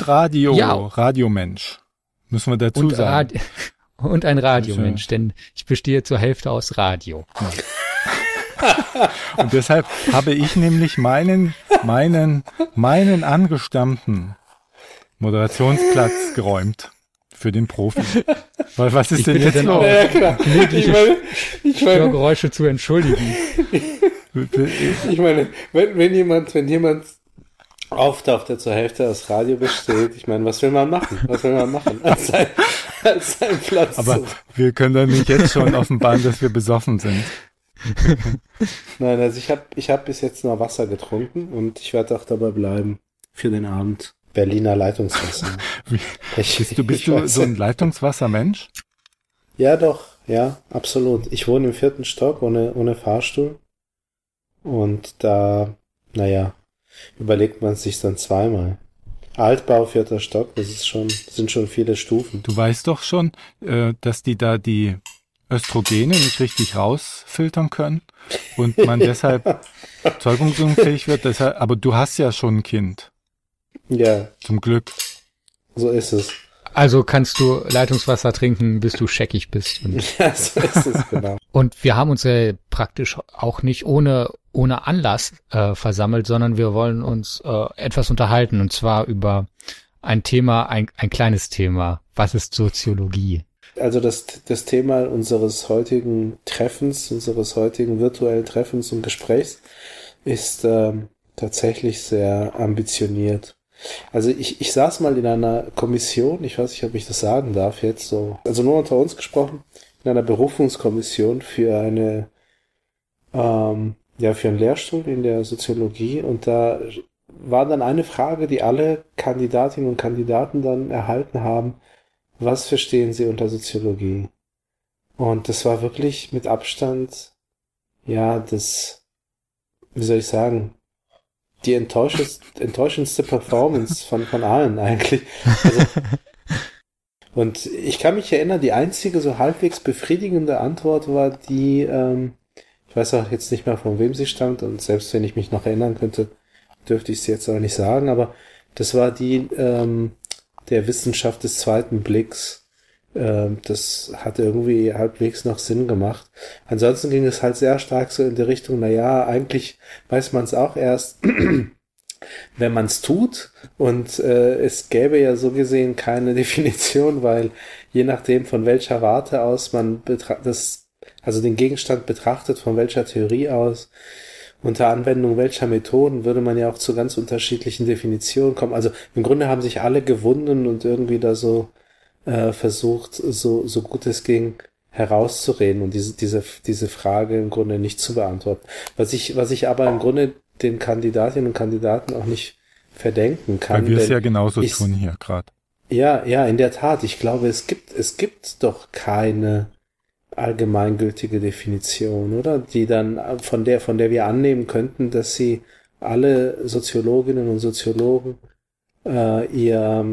Und Radio, Ja. Radiomensch. Müssen wir dazu Und, sagen. Radi und ein Radiomensch, denn ich bestehe zur Hälfte aus Radio. Und deshalb habe ich nämlich meinen, meinen, meinen angestammten Moderationsplatz geräumt. Für den Profi. Weil was ist Ich denn jetzt los? auch- Ja, klar. Ich meine, ich meine, Störgeräusche zu entschuldigen. ich meine wenn, wenn jemand, wenn jemand auftaucht, der zur Hälfte aus Radio besteht, ich meine, was will man machen? Was will man machen? Als sein, als sein Platz Aber zu. wir können dann nicht jetzt schon offenbaren, dass wir besoffen sind. Nein, also ich habe ich hab bis jetzt nur Wasser getrunken und ich werde auch dabei bleiben für den Abend. Berliner Leitungswasser. Ich, Bist du, bist du so ein. Leitungswassermensch? Ja, doch, ja, absolut. Ich wohne im vierten Stock ohne, ohne Fahrstuhl. Und da, naja, überlegt man sich dann zweimal. Altbau, vierter Stock, das ist schon, sind schon viele Stufen. Du weißt doch schon, äh, dass die da die Östrogene nicht richtig rausfiltern können und man deshalb zeugungsunfähig wird. Deshalb, aber du hast ja schon ein Kind, Ja, zum Glück. so ist es. Also kannst du Leitungswasser trinken, bis du scheckig bist. Und, Ja, so ist es, genau. und wir haben uns ja praktisch auch nicht ohne, ohne Anlass äh, versammelt, sondern wir wollen uns äh, etwas unterhalten und zwar über ein Thema, ein, ein kleines Thema. Was ist Soziologie? Also das, das Thema unseres heutigen Treffens, unseres heutigen virtuellen Treffens und Gesprächs ist ähm, tatsächlich sehr ambitioniert. Also ich, ich saß mal in einer Kommission, ich weiß nicht, ob ich das sagen darf jetzt so, also nur unter uns gesprochen, in einer Berufungskommission für eine, ähm, ja, für einen Lehrstuhl in der Soziologie. Und da war dann eine Frage, die alle Kandidatinnen und Kandidaten dann erhalten haben, was verstehen Sie unter Soziologie? Und das war wirklich mit Abstand, ja, das, wie soll ich sagen, die enttäuschendste, enttäuschendste Performance von, von allen eigentlich. Also, und ich kann mich erinnern, die einzige so halbwegs befriedigende Antwort war die, ähm, ich weiß auch jetzt nicht mehr von wem sie stammt und selbst wenn ich mich noch erinnern könnte, dürfte ich sie jetzt auch nicht sagen, aber das war die ähm, der Wissenschaft des zweiten Blicks. Ähm, das hat irgendwie halbwegs noch Sinn gemacht. Ansonsten ging es halt sehr stark so in die Richtung, na ja, eigentlich weiß man es auch erst, wenn man es tut. Und äh, es gäbe ja so gesehen keine Definition, weil je nachdem von welcher Warte aus man das, also den Gegenstand betrachtet, von welcher Theorie aus, unter Anwendung welcher Methoden würde man ja auch zu ganz unterschiedlichen Definitionen kommen. Also im Grunde haben sich alle gewunden und irgendwie da so äh, versucht, so, so gut es ging, herauszureden und diese, diese, diese Frage im Grunde nicht zu beantworten. Was ich, was ich aber im Grunde den Kandidatinnen und Kandidaten auch nicht verdenken kann. Weil wir es ja genauso ich- tun hier gerade. ja, ja, in der Tat. Ich glaube, es gibt, es gibt doch keine allgemeingültige Definition, oder? Die dann äh, von der, von der wir annehmen könnten, dass sie alle Soziologinnen und Soziologen äh, ihr,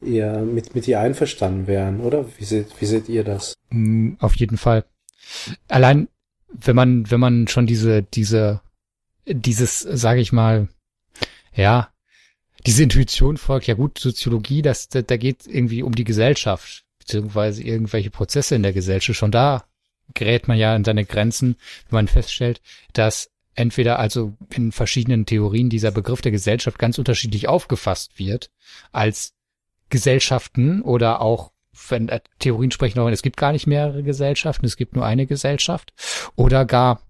ihr mit, mit ihr einverstanden wären, oder? Wie seht, wie seht ihr das? Hm, Auf jeden Fall. Allein, wenn man, wenn man schon diese, diese, dieses, sage ich mal, ja, diese Intuition folgt, ja gut, Soziologie, das, da, da geht irgendwie um die Gesellschaft, beziehungsweise irgendwelche Prozesse in der Gesellschaft. Schon da gerät man ja in seine Grenzen, wenn man feststellt, dass entweder also in verschiedenen Theorien dieser Begriff der Gesellschaft ganz unterschiedlich aufgefasst wird, als Gesellschaften oder auch wenn äh, Theorien sprechen es gibt gar nicht mehrere Gesellschaften, es gibt nur eine Gesellschaft oder gar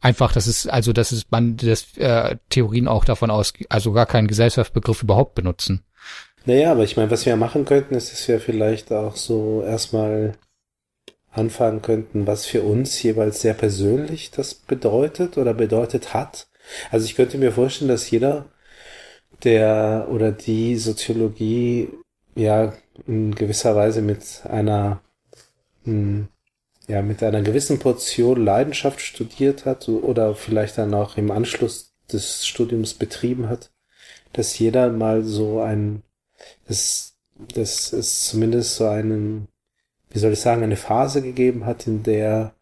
einfach, dass es also, dass es man das äh, Theorien auch davon aus, also gar keinen Gesellschaftsbegriff überhaupt benutzen. Naja, aber ich meine, was wir machen könnten, ist, dass wir vielleicht auch so erstmal anfangen könnten, was für uns jeweils sehr persönlich das bedeutet oder bedeutet hat. Also ich könnte mir vorstellen, dass jeder, der oder die Soziologie ja in gewisser Weise mit einer hm, ja mit einer gewissen Portion Leidenschaft studiert hat oder vielleicht dann auch im Anschluss des Studiums betrieben hat, dass jeder mal so ein dass, dass es zumindest so einen wie soll ich sagen eine Phase gegeben hat, in der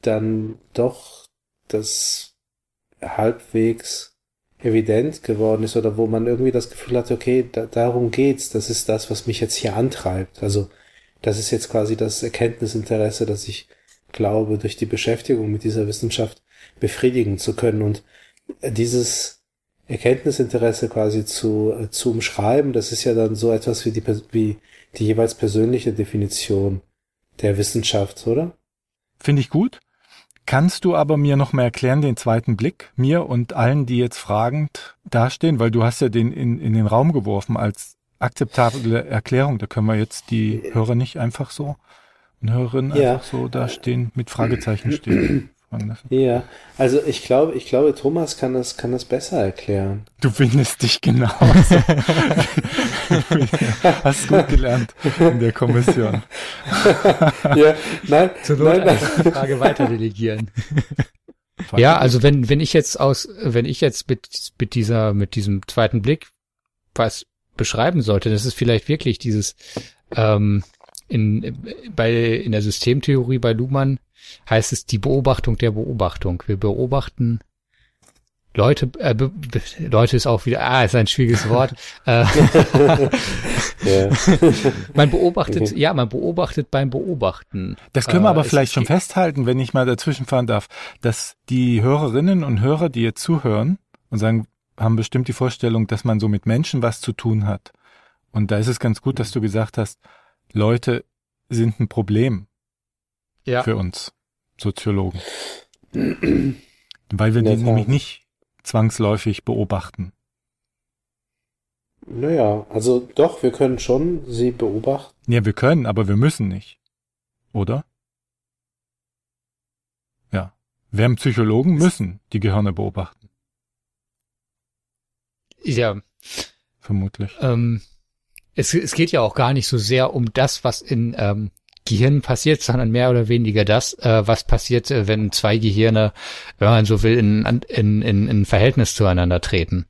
dann doch das halbwegs evident geworden ist oder wo man irgendwie das Gefühl hat, okay, da, darum geht's, das ist das, was mich jetzt hier antreibt. Also das ist jetzt quasi das Erkenntnisinteresse, das ich glaube, durch die Beschäftigung mit dieser Wissenschaft befriedigen zu können und dieses Erkenntnisinteresse quasi zu, äh, zu umschreiben, das ist ja dann so etwas wie die, wie die jeweils persönliche Definition der Wissenschaft, oder? Finde ich gut. Kannst du aber mir noch mal erklären, den zweiten Blick, mir und allen, die jetzt fragend dastehen, weil du hast ja den in, in den Raum geworfen als akzeptable Erklärung. Da können wir jetzt die Hörer nicht einfach so und Hörerinnen ja. einfach so dastehen, mit Fragezeichen stehen fragen lassen. Ja, also ich glaube, ich glaube, Thomas kann das, kann das besser erklären. Du findest dich genauso. Hast gut gelernt in der Kommission. ja, nein, Zur Not nein, nein. Frage weiter delegieren. ja, also wenn, wenn ich jetzt aus, wenn ich jetzt mit, mit dieser, mit diesem zweiten Blick was beschreiben sollte, das ist vielleicht wirklich dieses, ähm, in, bei, in der Systemtheorie bei Luhmann heißt es die Beobachtung der Beobachtung. Wir beobachten Leute, äh, be, be, Leute ist auch wieder, ah, ist ein schwieriges Wort. Äh, man beobachtet, ja, man beobachtet beim Beobachten. Das können wir aber äh, vielleicht schon festhalten, wenn ich mal dazwischen fahren darf, dass die Hörerinnen und Hörer, die jetzt zuhören und sagen, haben bestimmt die Vorstellung, dass man so mit Menschen was zu tun hat. Und da ist es ganz gut, dass du gesagt hast, Leute sind ein Problem ja. für uns Soziologen. Weil wir die nämlich nicht zwangsläufig beobachten. Naja, also doch, wir können schon sie beobachten. Ja, wir können, aber wir müssen nicht. Oder? Ja. Wir haben Psychologen müssen die Gehirne beobachten. Ja. Vermutlich. Ähm, es, es geht ja auch gar nicht so sehr um das, was in ähm, Gehirn passiert, sondern mehr oder weniger das, äh, was passiert, äh, wenn zwei Gehirne, wenn man so will, in, in, in, in Verhältnis zueinander treten.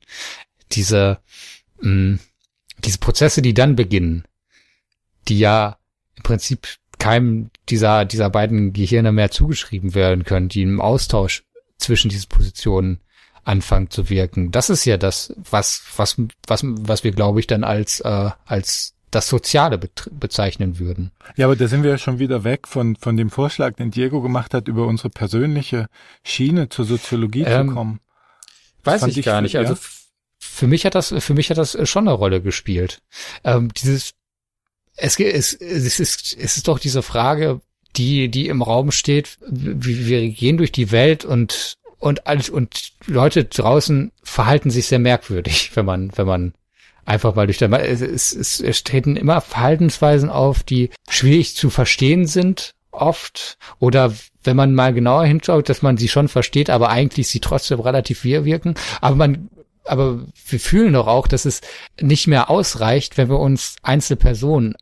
Diese, mh, mm, diese Prozesse, die dann beginnen, die ja im Prinzip keinem dieser, dieser beiden Gehirne mehr zugeschrieben werden können, die im Austausch zwischen diesen Positionen anfangen zu wirken. Das ist ja das, was, was, was, was wir, glaube ich, dann als, äh, als das Soziale be bezeichnen würden. Ja, aber da sind wir ja schon wieder weg von, von dem Vorschlag, den Diego gemacht hat, über unsere persönliche Schiene zur Soziologie ähm, zu kommen. Das weiß ich gar nicht. Also für mich hat das, für mich hat das schon eine Rolle gespielt. Ähm, dieses, es, es, es ist, es ist doch diese Frage, die, die im Raum steht. Wir, wir gehen durch die Welt und, und alles, und Leute draußen verhalten sich sehr merkwürdig, wenn man, wenn man einfach mal durch der, es, es, es treten immer Verhaltensweisen auf, die schwierig zu verstehen sind, oft, oder wenn man mal genauer hinschaut, dass man sie schon versteht, aber eigentlich sie trotzdem relativ wir wirken. Aber man, aber wir fühlen doch auch, dass es nicht mehr ausreicht, wenn wir uns Einzelpersonen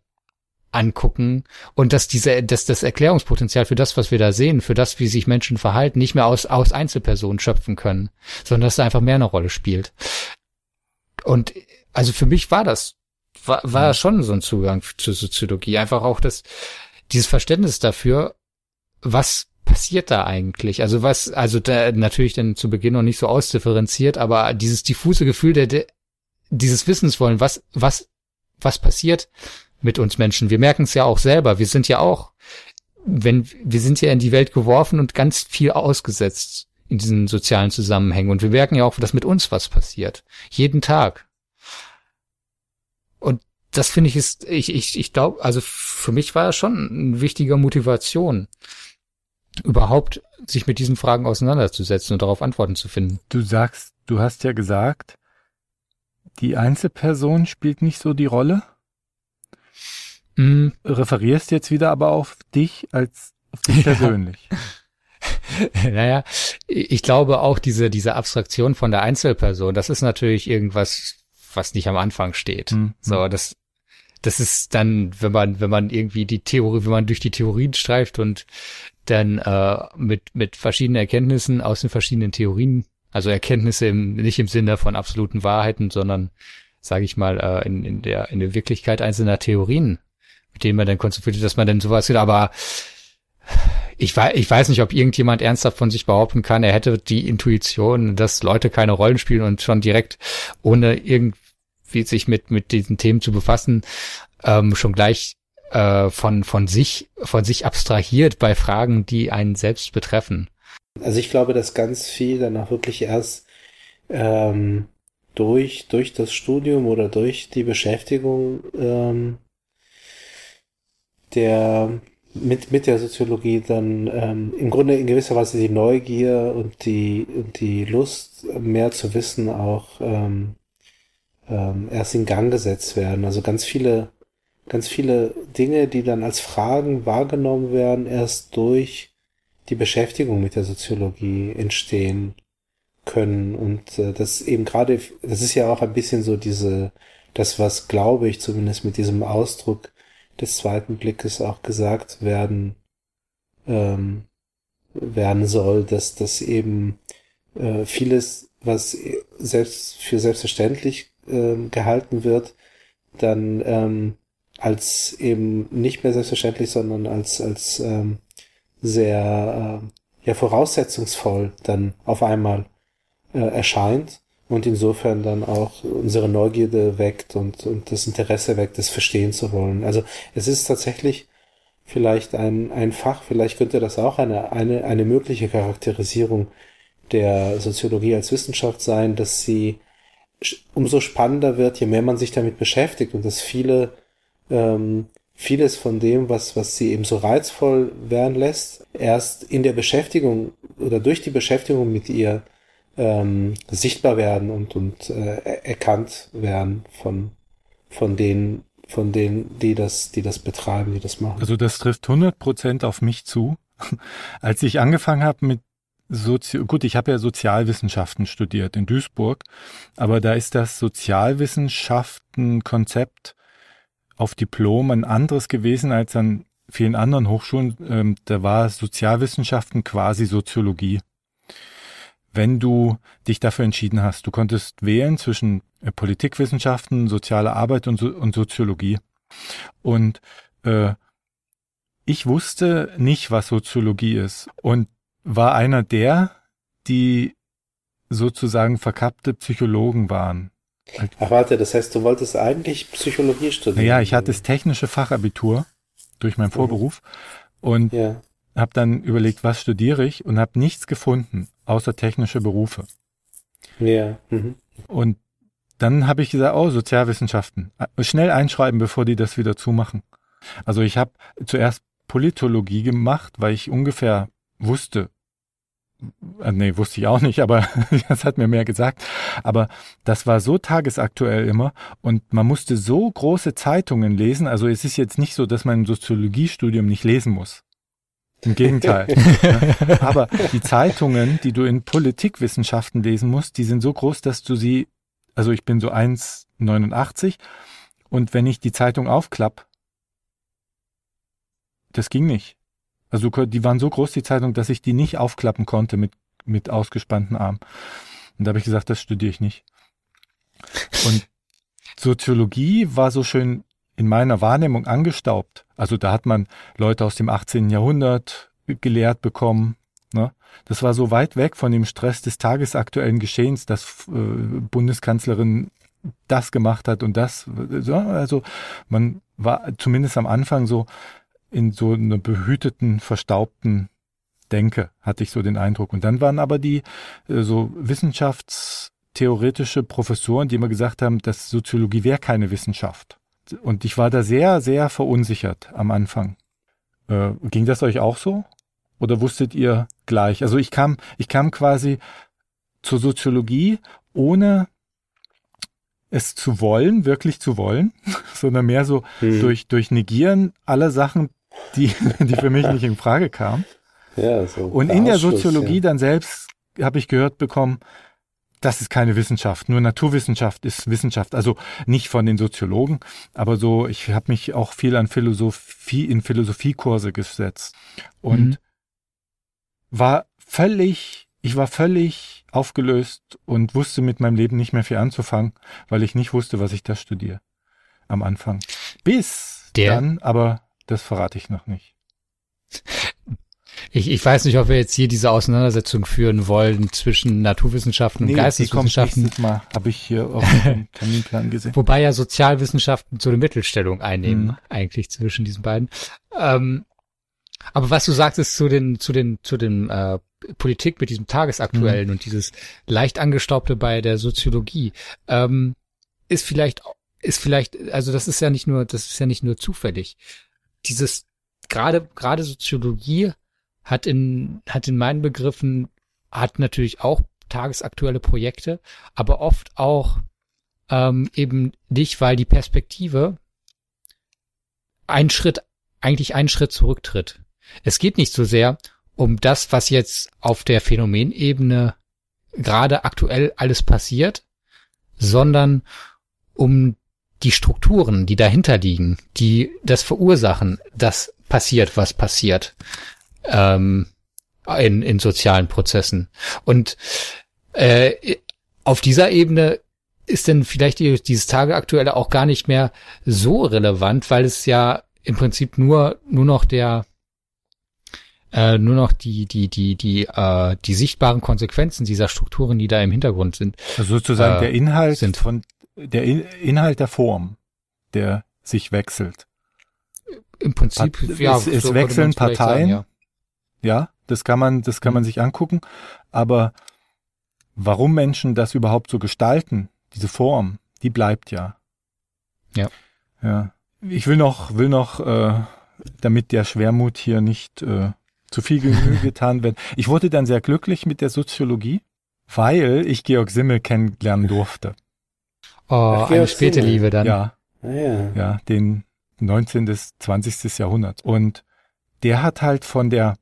angucken und dass diese, dass das Erklärungspotenzial für das, was wir da sehen, für das, wie sich Menschen verhalten, nicht mehr aus, aus Einzelpersonen schöpfen können, sondern dass es einfach mehr eine Rolle spielt. Und also für mich war das, war, war mhm. schon so ein Zugang zur Soziologie. Einfach auch das, dieses Verständnis dafür, was passiert da eigentlich? Also was, also da natürlich dann zu Beginn noch nicht so ausdifferenziert, aber dieses diffuse Gefühl der, der dieses Wissenswollen, was, was, was passiert mit uns Menschen? Wir merken es ja auch selber. Wir sind ja auch, wenn, wir sind ja in die Welt geworfen und ganz viel ausgesetzt in diesen sozialen Zusammenhängen. Und wir merken ja auch, dass mit uns was passiert. Jeden Tag das finde ich ist, ich, ich, ich glaube, also für mich war das schon eine wichtige Motivation, überhaupt sich mit diesen Fragen auseinanderzusetzen und darauf Antworten zu finden. Du sagst, du hast ja gesagt, die Einzelperson spielt nicht so die Rolle. Mm. Referierst jetzt wieder aber auf dich als auf dich persönlich. naja, ich glaube auch diese, diese Abstraktion von der Einzelperson, das ist natürlich irgendwas, was nicht am Anfang steht. Mhm. So, das, das ist dann, wenn man, wenn man irgendwie die Theorie, wenn man durch die Theorien streift und dann äh, mit, mit verschiedenen Erkenntnissen aus den verschiedenen Theorien, also Erkenntnisse im, nicht im Sinne von absoluten Wahrheiten, sondern sage ich mal, äh, in, in, der, in der Wirklichkeit einzelner Theorien, mit denen man dann konstruiert, dass man dann sowas sieht, aber ich weiß, ich weiß nicht, ob irgendjemand ernsthaft von sich behaupten kann, er hätte die Intuition, dass Leute keine Rollen spielen und schon direkt, ohne irgendwie sich mit, mit diesen Themen zu befassen, ähm, schon gleich äh, von, von sich, von sich abstrahiert bei Fragen, die einen selbst betreffen. Also ich glaube, dass ganz viel dann auch wirklich erst ähm, durch, durch das Studium oder durch die Beschäftigung ähm, der mit, mit der Soziologie dann ähm, im Grunde in gewisser Weise die Neugier und die, und die Lust, mehr zu wissen, auch ähm, ähm, erst in Gang gesetzt werden. Also ganz viele, ganz viele Dinge, die dann als Fragen wahrgenommen werden, erst durch die Beschäftigung mit der Soziologie entstehen können. Und äh, das eben gerade, das ist ja auch ein bisschen so diese, das, was glaube ich zumindest mit diesem Ausdruck des zweiten Blickes auch gesagt werden, ähm, werden soll, dass das eben äh, vieles, was selbst für selbstverständlich äh, gehalten wird, dann ähm, als eben nicht mehr selbstverständlich, sondern als als ähm, sehr äh, ja voraussetzungsvoll dann auf einmal äh, erscheint und insofern dann auch unsere Neugierde weckt und, und das Interesse weckt, das verstehen zu wollen. Also es ist tatsächlich vielleicht ein, ein Fach, vielleicht könnte das auch eine, eine, eine mögliche Charakterisierung der Soziologie als Wissenschaft sein, dass sie umso spannender wird, je mehr man sich damit beschäftigt und dass viele ähm, vieles von dem, was, was sie eben so reizvoll werden lässt, erst in der Beschäftigung oder durch die Beschäftigung mit ihr ähm, sichtbar werden und, und äh, erkannt werden von, von denen, von denen, die das, die das betreiben, die das machen. Also das trifft 100 Prozent auf mich zu. Als ich angefangen habe mit Sozi gut, ich habe ja Sozialwissenschaften studiert in Duisburg, aber da ist das Sozialwissenschaften-Konzept auf Diplom ein anderes gewesen als an vielen anderen Hochschulen. Ähm, da war Sozialwissenschaften quasi Soziologie wenn du dich dafür entschieden hast. Du konntest wählen zwischen äh, Politikwissenschaften, soziale Arbeit und, so und Soziologie. Und äh, ich wusste nicht, was Soziologie ist und war einer der, die sozusagen verkappte Psychologen waren. Ach warte, das heißt, du wolltest eigentlich Psychologie studieren? Ja, ich hatte das technische Fachabitur durch meinen mhm. Vorberuf mhm. und ja habe dann überlegt, was studiere ich und habe nichts gefunden, außer technische Berufe. Ja. Mhm. Und dann habe ich gesagt, oh, Sozialwissenschaften. Äh, schnell einschreiben, bevor die das wieder zumachen. Also ich habe zuerst Politologie gemacht, weil ich ungefähr wusste, nee, wusste ich auch nicht, aber das hat mir mehr gesagt. Aber das war so tagesaktuell immer und man musste so große Zeitungen lesen. Also es ist jetzt nicht so, dass man im Soziologiestudium nicht lesen muss. Im Gegenteil. Aber die Zeitungen, die du in Politikwissenschaften lesen musst, die sind so groß, dass du sie, also ich bin so 1,89 und wenn ich die Zeitung aufklapp, das ging nicht. Also die waren so groß, die Zeitung, dass ich die nicht aufklappen konnte mit, mit ausgespannten Armen. Und da habe ich gesagt, das studiere ich nicht. Und Soziologie war so schön in meiner Wahrnehmung angestaubt. Also da hat man Leute aus dem 18. Jahrhundert gelehrt bekommen. Ne? Das war so weit weg von dem Stress des tagesaktuellen Geschehens, dass äh, Bundeskanzlerin das gemacht hat und das. So, also man war zumindest am Anfang so in so einer behüteten, verstaubten Denke, hatte ich so den Eindruck. Und dann waren aber die äh, so wissenschaftstheoretische Professoren, die immer gesagt haben, dass Soziologie wäre keine Wissenschaft. Und ich war da sehr, sehr verunsichert am Anfang. Äh, ging das euch auch so? Oder wusstet ihr gleich? Also ich kam, ich kam quasi zur Soziologie, ohne es zu wollen, wirklich zu wollen, sondern mehr so hm. durch, durch Negieren aller Sachen, die, die für mich nicht in Frage kamen. Ja, so Und in der Soziologie ja. dann selbst habe ich gehört bekommen, das ist keine Wissenschaft. Nur Naturwissenschaft ist Wissenschaft. Also nicht von den Soziologen, aber so, ich habe mich auch viel an Philosophie, in Philosophiekurse gesetzt und mhm. war völlig, ich war völlig aufgelöst und wusste mit meinem Leben nicht mehr viel anzufangen, weil ich nicht wusste, was ich da studiere am Anfang. Bis Der? dann, aber das verrate ich noch nicht. Ich, ich weiß nicht, ob wir jetzt hier diese Auseinandersetzung führen wollen zwischen Naturwissenschaften und nee, Geisteswissenschaften. Mal habe ich hier auf dem Terminplan gesehen. Wobei ja Sozialwissenschaften so eine Mittelstellung einnehmen, mhm. eigentlich zwischen diesen beiden. Ähm, aber was du sagtest zu den, zu den, zu den äh, Politik mit diesem Tagesaktuellen mhm. und dieses leicht angestaubte bei der Soziologie, ähm, ist vielleicht, ist vielleicht, also das ist ja nicht nur, das ist ja nicht nur zufällig. Dieses gerade gerade Soziologie hat in, hat in meinen Begriffen, hat natürlich auch tagesaktuelle Projekte, aber oft auch ähm, eben nicht, weil die Perspektive einen Schritt, eigentlich einen Schritt zurücktritt. Es geht nicht so sehr um das, was jetzt auf der Phänomenebene gerade aktuell alles passiert, sondern um die Strukturen, die dahinter liegen, die das verursachen, dass passiert, was passiert ähm, in, in sozialen Prozessen. Und äh, auf dieser Ebene ist denn vielleicht dieses Tageaktuelle auch gar nicht mehr so relevant, weil es ja im Prinzip nur nur noch der äh, nur noch die die die die äh, die sichtbaren Konsequenzen dieser Strukturen, die da im Hintergrund sind. Also sozusagen äh, der Inhalt sind. von der In Inhalt der Form, der sich wechselt. Im Prinzip, Pat ja, es, es so wechseln Parteien, sagen, ja. Ja, das kann man, das kann man mhm. sich angucken. Aber warum Menschen das überhaupt so gestalten, diese Form, die bleibt ja. Ja. Ja. Ich will noch, will noch, äh, damit der Schwermut hier nicht äh, zu viel Genüge getan wird. Ich wurde dann sehr glücklich mit der Soziologie, weil ich Georg Simmel kennenlernen durfte. Oh, eine späte Simmel. Liebe dann. Ja. Ah, ja. Ja, den 19. bis 20. Jahrhundert. Und der hat halt von der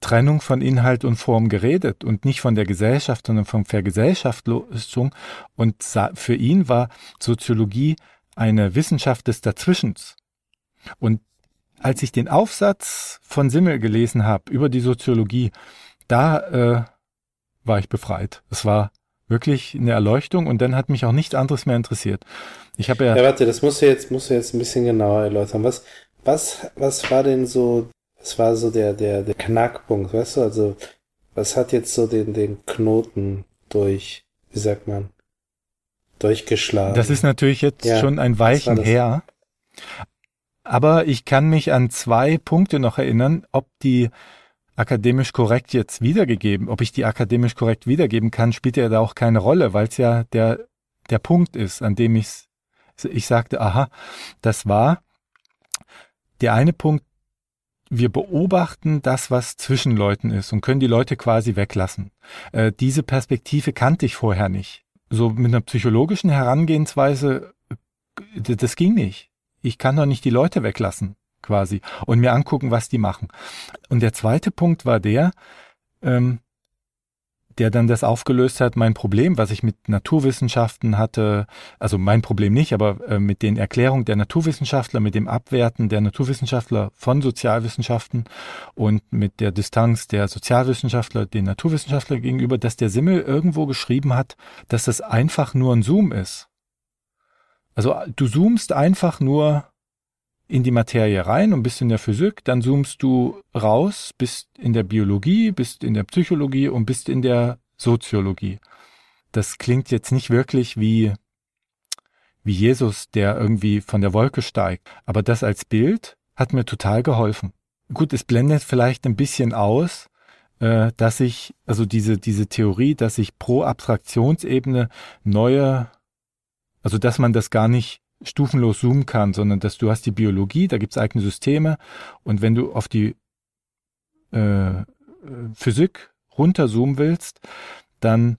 Trennung von Inhalt und Form geredet und nicht von der Gesellschaft, sondern von Vergesellschaftung. Und für ihn war Soziologie eine Wissenschaft des Dazwischens. Und als ich den Aufsatz von Simmel gelesen habe über die Soziologie, da äh, war ich befreit. Es war wirklich eine Erleuchtung und dann hat mich auch nichts anderes mehr interessiert. Ich habe ja. Ja, warte, das musst du jetzt, musst du jetzt ein bisschen genauer erläutern. Was, was, was war denn so das war so der, der, der Knackpunkt, weißt du? Also, was hat jetzt so den, den Knoten durch, wie sagt man, durchgeschlagen? Das ist natürlich jetzt ja, schon ein Weichen her. Aber ich kann mich an zwei Punkte noch erinnern, ob die akademisch korrekt jetzt wiedergegeben, ob ich die akademisch korrekt wiedergeben kann, spielt ja da auch keine Rolle, weil es ja der, der Punkt ist, an dem ich ich sagte, aha, das war der eine Punkt, wir beobachten das, was zwischen Leuten ist und können die Leute quasi weglassen. Äh, diese Perspektive kannte ich vorher nicht. So mit einer psychologischen Herangehensweise, äh, das ging nicht. Ich kann doch nicht die Leute weglassen, quasi, und mir angucken, was die machen. Und der zweite Punkt war der, ähm, der dann das aufgelöst hat, mein Problem, was ich mit Naturwissenschaften hatte, also mein Problem nicht, aber äh, mit den Erklärungen der Naturwissenschaftler, mit dem Abwerten der Naturwissenschaftler von Sozialwissenschaften und mit der Distanz der Sozialwissenschaftler den Naturwissenschaftler gegenüber, dass der Simmel irgendwo geschrieben hat, dass das einfach nur ein Zoom ist. Also du zoomst einfach nur in die Materie rein und bist in der Physik, dann zoomst du raus, bist in der Biologie, bist in der Psychologie und bist in der Soziologie. Das klingt jetzt nicht wirklich wie, wie Jesus, der irgendwie von der Wolke steigt, aber das als Bild hat mir total geholfen. Gut, es blendet vielleicht ein bisschen aus, äh, dass ich, also diese, diese Theorie, dass ich pro Abstraktionsebene neue, also dass man das gar nicht stufenlos zoomen kann, sondern dass du hast die Biologie, da gibt's eigene Systeme und wenn du auf die äh, Physik runterzoomen willst, dann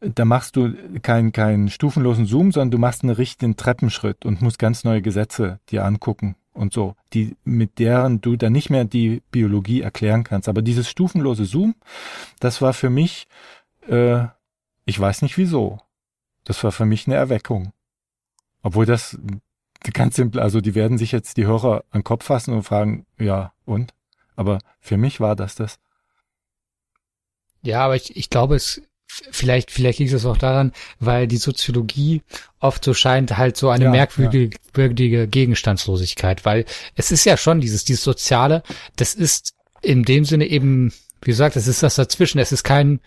da machst du keinen keinen stufenlosen Zoom, sondern du machst einen richtigen Treppenschritt und musst ganz neue Gesetze dir angucken und so, die mit deren du dann nicht mehr die Biologie erklären kannst. Aber dieses stufenlose Zoom, das war für mich äh, ich weiß nicht wieso. Das war für mich eine Erweckung. Obwohl das ganz simpel, also die werden sich jetzt die Hörer an den Kopf fassen und fragen, ja, und? Aber für mich war das das. Ja, aber ich, ich glaube, es vielleicht, vielleicht liegt es auch daran, weil die Soziologie oft so scheint, halt so eine ja, merkwürdige ja. Gegenstandslosigkeit, weil es ist ja schon dieses, dieses Soziale, das ist in dem Sinne eben, wie gesagt, es ist das dazwischen, es ist kein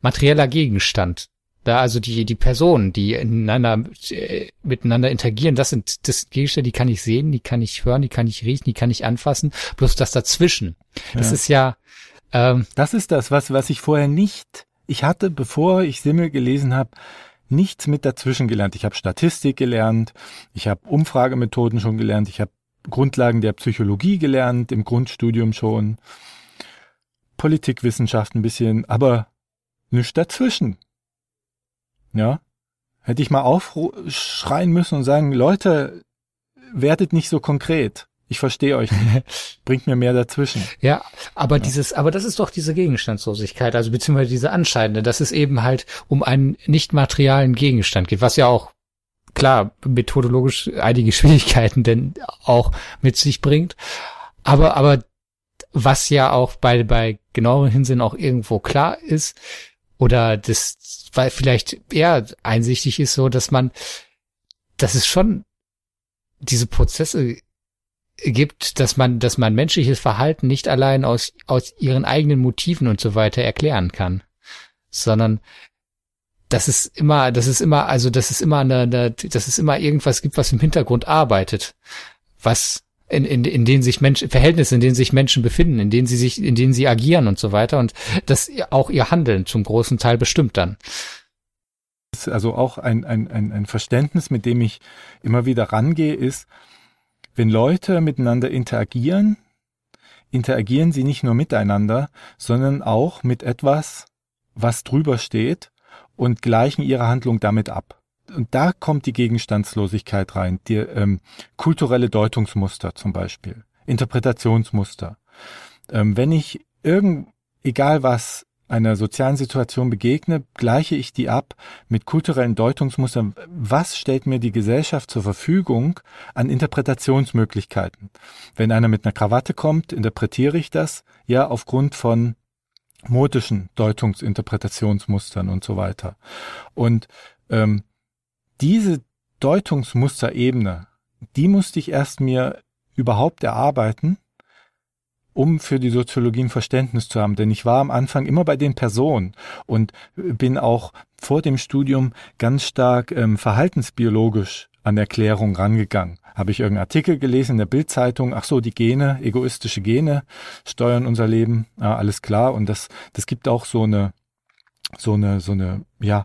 materieller Gegenstand. Da also die, die Personen, die ineinander, äh, miteinander interagieren, das sind, das sind Gegenstände, die kann ich sehen, die kann ich hören, die kann ich riechen, die kann ich anfassen. Bloß das dazwischen. Das ja. ist ja, ähm, Das ist das, was, was ich vorher nicht, ich hatte, bevor ich Simmel gelesen habe, nichts mit dazwischen gelernt. Ich habe Statistik gelernt, ich habe Umfragemethoden schon gelernt, ich habe Grundlagen der Psychologie gelernt, im Grundstudium schon, Politikwissenschaft ein bisschen, aber nichts dazwischen. Ja. Hätte ich mal aufschreien müssen und sagen, Leute, werdet nicht so konkret. Ich verstehe euch. Bringt mir mehr dazwischen. Ja, aber ja. dieses, aber das ist doch diese Gegenstandslosigkeit, also beziehungsweise diese anscheinende, dass es eben halt um einen nicht materialen Gegenstand geht, was ja auch klar methodologisch einige Schwierigkeiten denn auch mit sich bringt. Aber, aber was ja auch bei, bei genauerem Hinsinn auch irgendwo klar ist, oder das, weil vielleicht eher einsichtig ist so, dass man, dass es schon diese Prozesse gibt, dass man, dass man menschliches Verhalten nicht allein aus, aus ihren eigenen Motiven und so weiter erklären kann, sondern dass es immer, das ist immer, also dass es immer eine, eine, dass es immer irgendwas gibt, was im Hintergrund arbeitet, was in, in, in denen sich Menschen, Verhältnisse, in denen sich Menschen befinden, in denen sie sich, in denen sie agieren und so weiter und das auch ihr Handeln zum großen Teil bestimmt dann. Also auch ein, ein, ein, ein Verständnis, mit dem ich immer wieder rangehe, ist, wenn Leute miteinander interagieren, interagieren sie nicht nur miteinander, sondern auch mit etwas, was drüber steht und gleichen ihre Handlung damit ab und da kommt die Gegenstandslosigkeit rein, die ähm, kulturelle Deutungsmuster zum Beispiel, Interpretationsmuster. Ähm, wenn ich irgend, egal was, einer sozialen Situation begegne, gleiche ich die ab mit kulturellen Deutungsmustern. Was stellt mir die Gesellschaft zur Verfügung an Interpretationsmöglichkeiten? Wenn einer mit einer Krawatte kommt, interpretiere ich das ja aufgrund von modischen Deutungsinterpretationsmustern und so weiter. Und ähm, diese Deutungsmusterebene, die musste ich erst mir überhaupt erarbeiten, um für die Soziologie ein Verständnis zu haben. Denn ich war am Anfang immer bei den Personen und bin auch vor dem Studium ganz stark ähm, verhaltensbiologisch an Erklärung rangegangen. Habe ich irgendeinen Artikel gelesen in der Bildzeitung, ach so, die Gene, egoistische Gene steuern unser Leben, ja, alles klar. Und das, das gibt auch so eine, so eine, so eine, ja,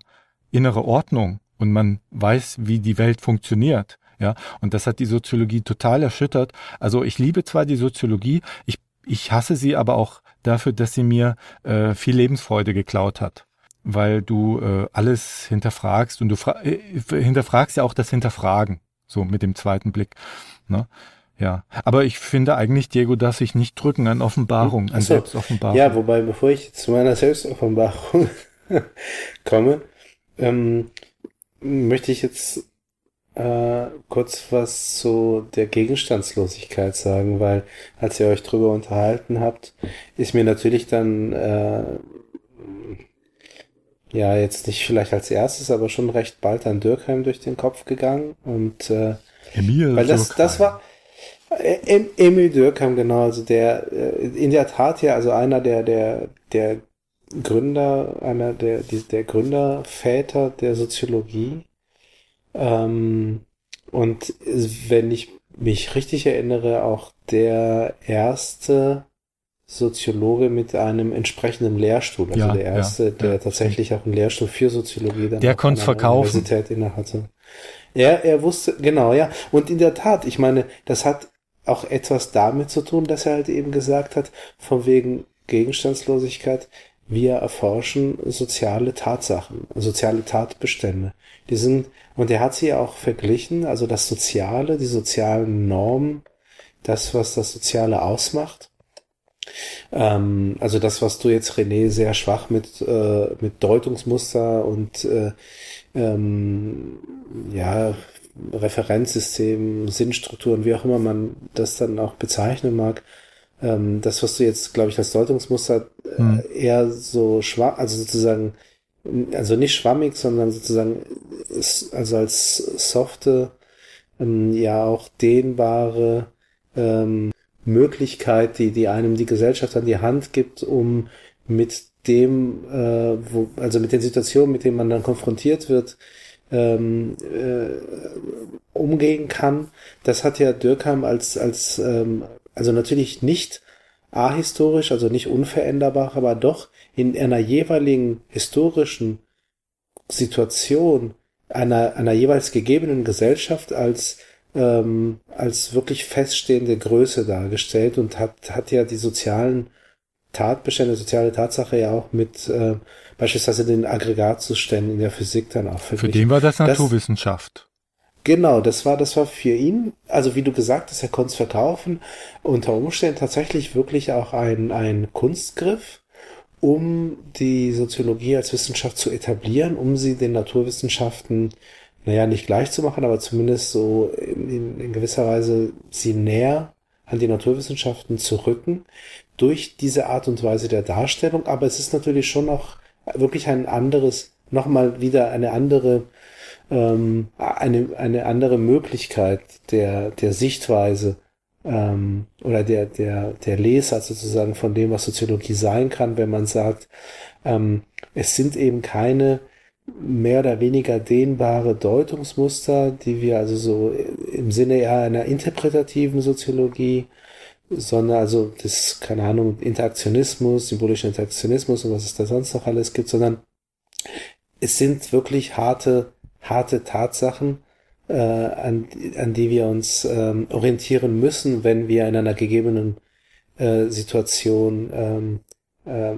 innere Ordnung und man weiß, wie die Welt funktioniert. Ja, und das hat die Soziologie total erschüttert. Also ich liebe zwar die Soziologie, ich, ich hasse sie aber auch dafür, dass sie mir äh, viel Lebensfreude geklaut hat. Weil du äh, alles hinterfragst und du äh, hinterfragst ja auch das Hinterfragen, so mit dem zweiten Blick. Ne? Ja, aber ich finde eigentlich, Diego darf sich nicht drücken an Offenbarung, an so. Selbstoffenbarung. Ja, wobei, bevor ich zu meiner Selbstoffenbarung komme, ähm, möchte ich jetzt äh, kurz was zu der Gegenstandslosigkeit sagen, weil als ihr euch drüber unterhalten habt, ist mir natürlich dann äh, ja jetzt nicht vielleicht als erstes, aber schon recht bald an Dürkheim durch den Kopf gegangen und äh, Emil weil das Dürkheim. das war äh, Emil Dürkheim genau, also der äh, in der Tat ja also einer der der der Gründer, einer der, der Gründerväter der Soziologie. Ähm, und wenn ich mich richtig erinnere, auch der erste Soziologe mit einem entsprechenden Lehrstuhl, also ja, der erste, ja, der ja. tatsächlich auch einen Lehrstuhl für Soziologie dann der konnte verkaufen. Universität inne hatte. Er, er wusste, genau, ja. Und in der Tat, ich meine, das hat auch etwas damit zu tun, dass er halt eben gesagt hat, von wegen Gegenstandslosigkeit, wir erforschen soziale Tatsachen, soziale Tatbestände. Die sind, und er hat sie auch verglichen, also das Soziale, die sozialen Normen, das, was das Soziale ausmacht, Ähm, also das, was du jetzt, René, sehr schwach mit, äh, mit Deutungsmuster und äh, ähm, ja, Referenzsystemen, Sinnstrukturen, wie auch immer man das dann auch bezeichnen mag, ähm, das, was du jetzt, glaube ich, als Deutungsmuster äh, hm. eher so schwach, also sozusagen, also nicht schwammig, sondern sozusagen, also als softe, ähm, ja auch dehnbare ähm, Möglichkeit, die, die einem die Gesellschaft an die Hand gibt, um mit dem, äh, wo, also mit den Situationen, mit denen man dann konfrontiert wird, ähm, äh, umgehen kann. Das hat ja Dürkheim als, als ähm, also natürlich nicht ahistorisch, also nicht unveränderbar, aber doch in einer jeweiligen historischen Situation einer, einer jeweils gegebenen Gesellschaft als ähm, als wirklich feststehende Größe dargestellt und hat, hat ja die sozialen Tatbestände, soziale Tatsache ja auch mit äh, beispielsweise den Aggregatzuständen in der Physik dann auch verglichen. Für den war das Naturwissenschaft. Das, genau, das war, das war für ihn, also wie du gesagt hast, er konnte es verkaufen, unter Umständen tatsächlich wirklich auch ein, ein Kunstgriff, um die Soziologie als Wissenschaft zu etablieren, um sie den Naturwissenschaften naja, nicht gleich zu machen, aber zumindest so in, in gewisser Weise sie näher an die Naturwissenschaften zu rücken durch diese Art und Weise der Darstellung. Aber es ist natürlich schon noch wirklich ein anderes, nochmal wieder eine andere, ähm, eine, eine andere Möglichkeit der, der Sichtweise ähm, oder der, der, der Leser sozusagen von dem, was Soziologie sein kann, wenn man sagt, ähm, es sind eben keine mehr oder weniger dehnbare Deutungsmuster, die wir also so im Sinne eher einer interpretativen Soziologie, sondern also das, keine Ahnung, Interaktionismus, symbolischer Interaktionismus und was es da sonst noch alles gibt, sondern es sind wirklich harte, harte Tatsachen, äh, an, an die wir uns ähm, orientieren müssen, wenn wir in einer gegebenen äh, Situation ähm, äh,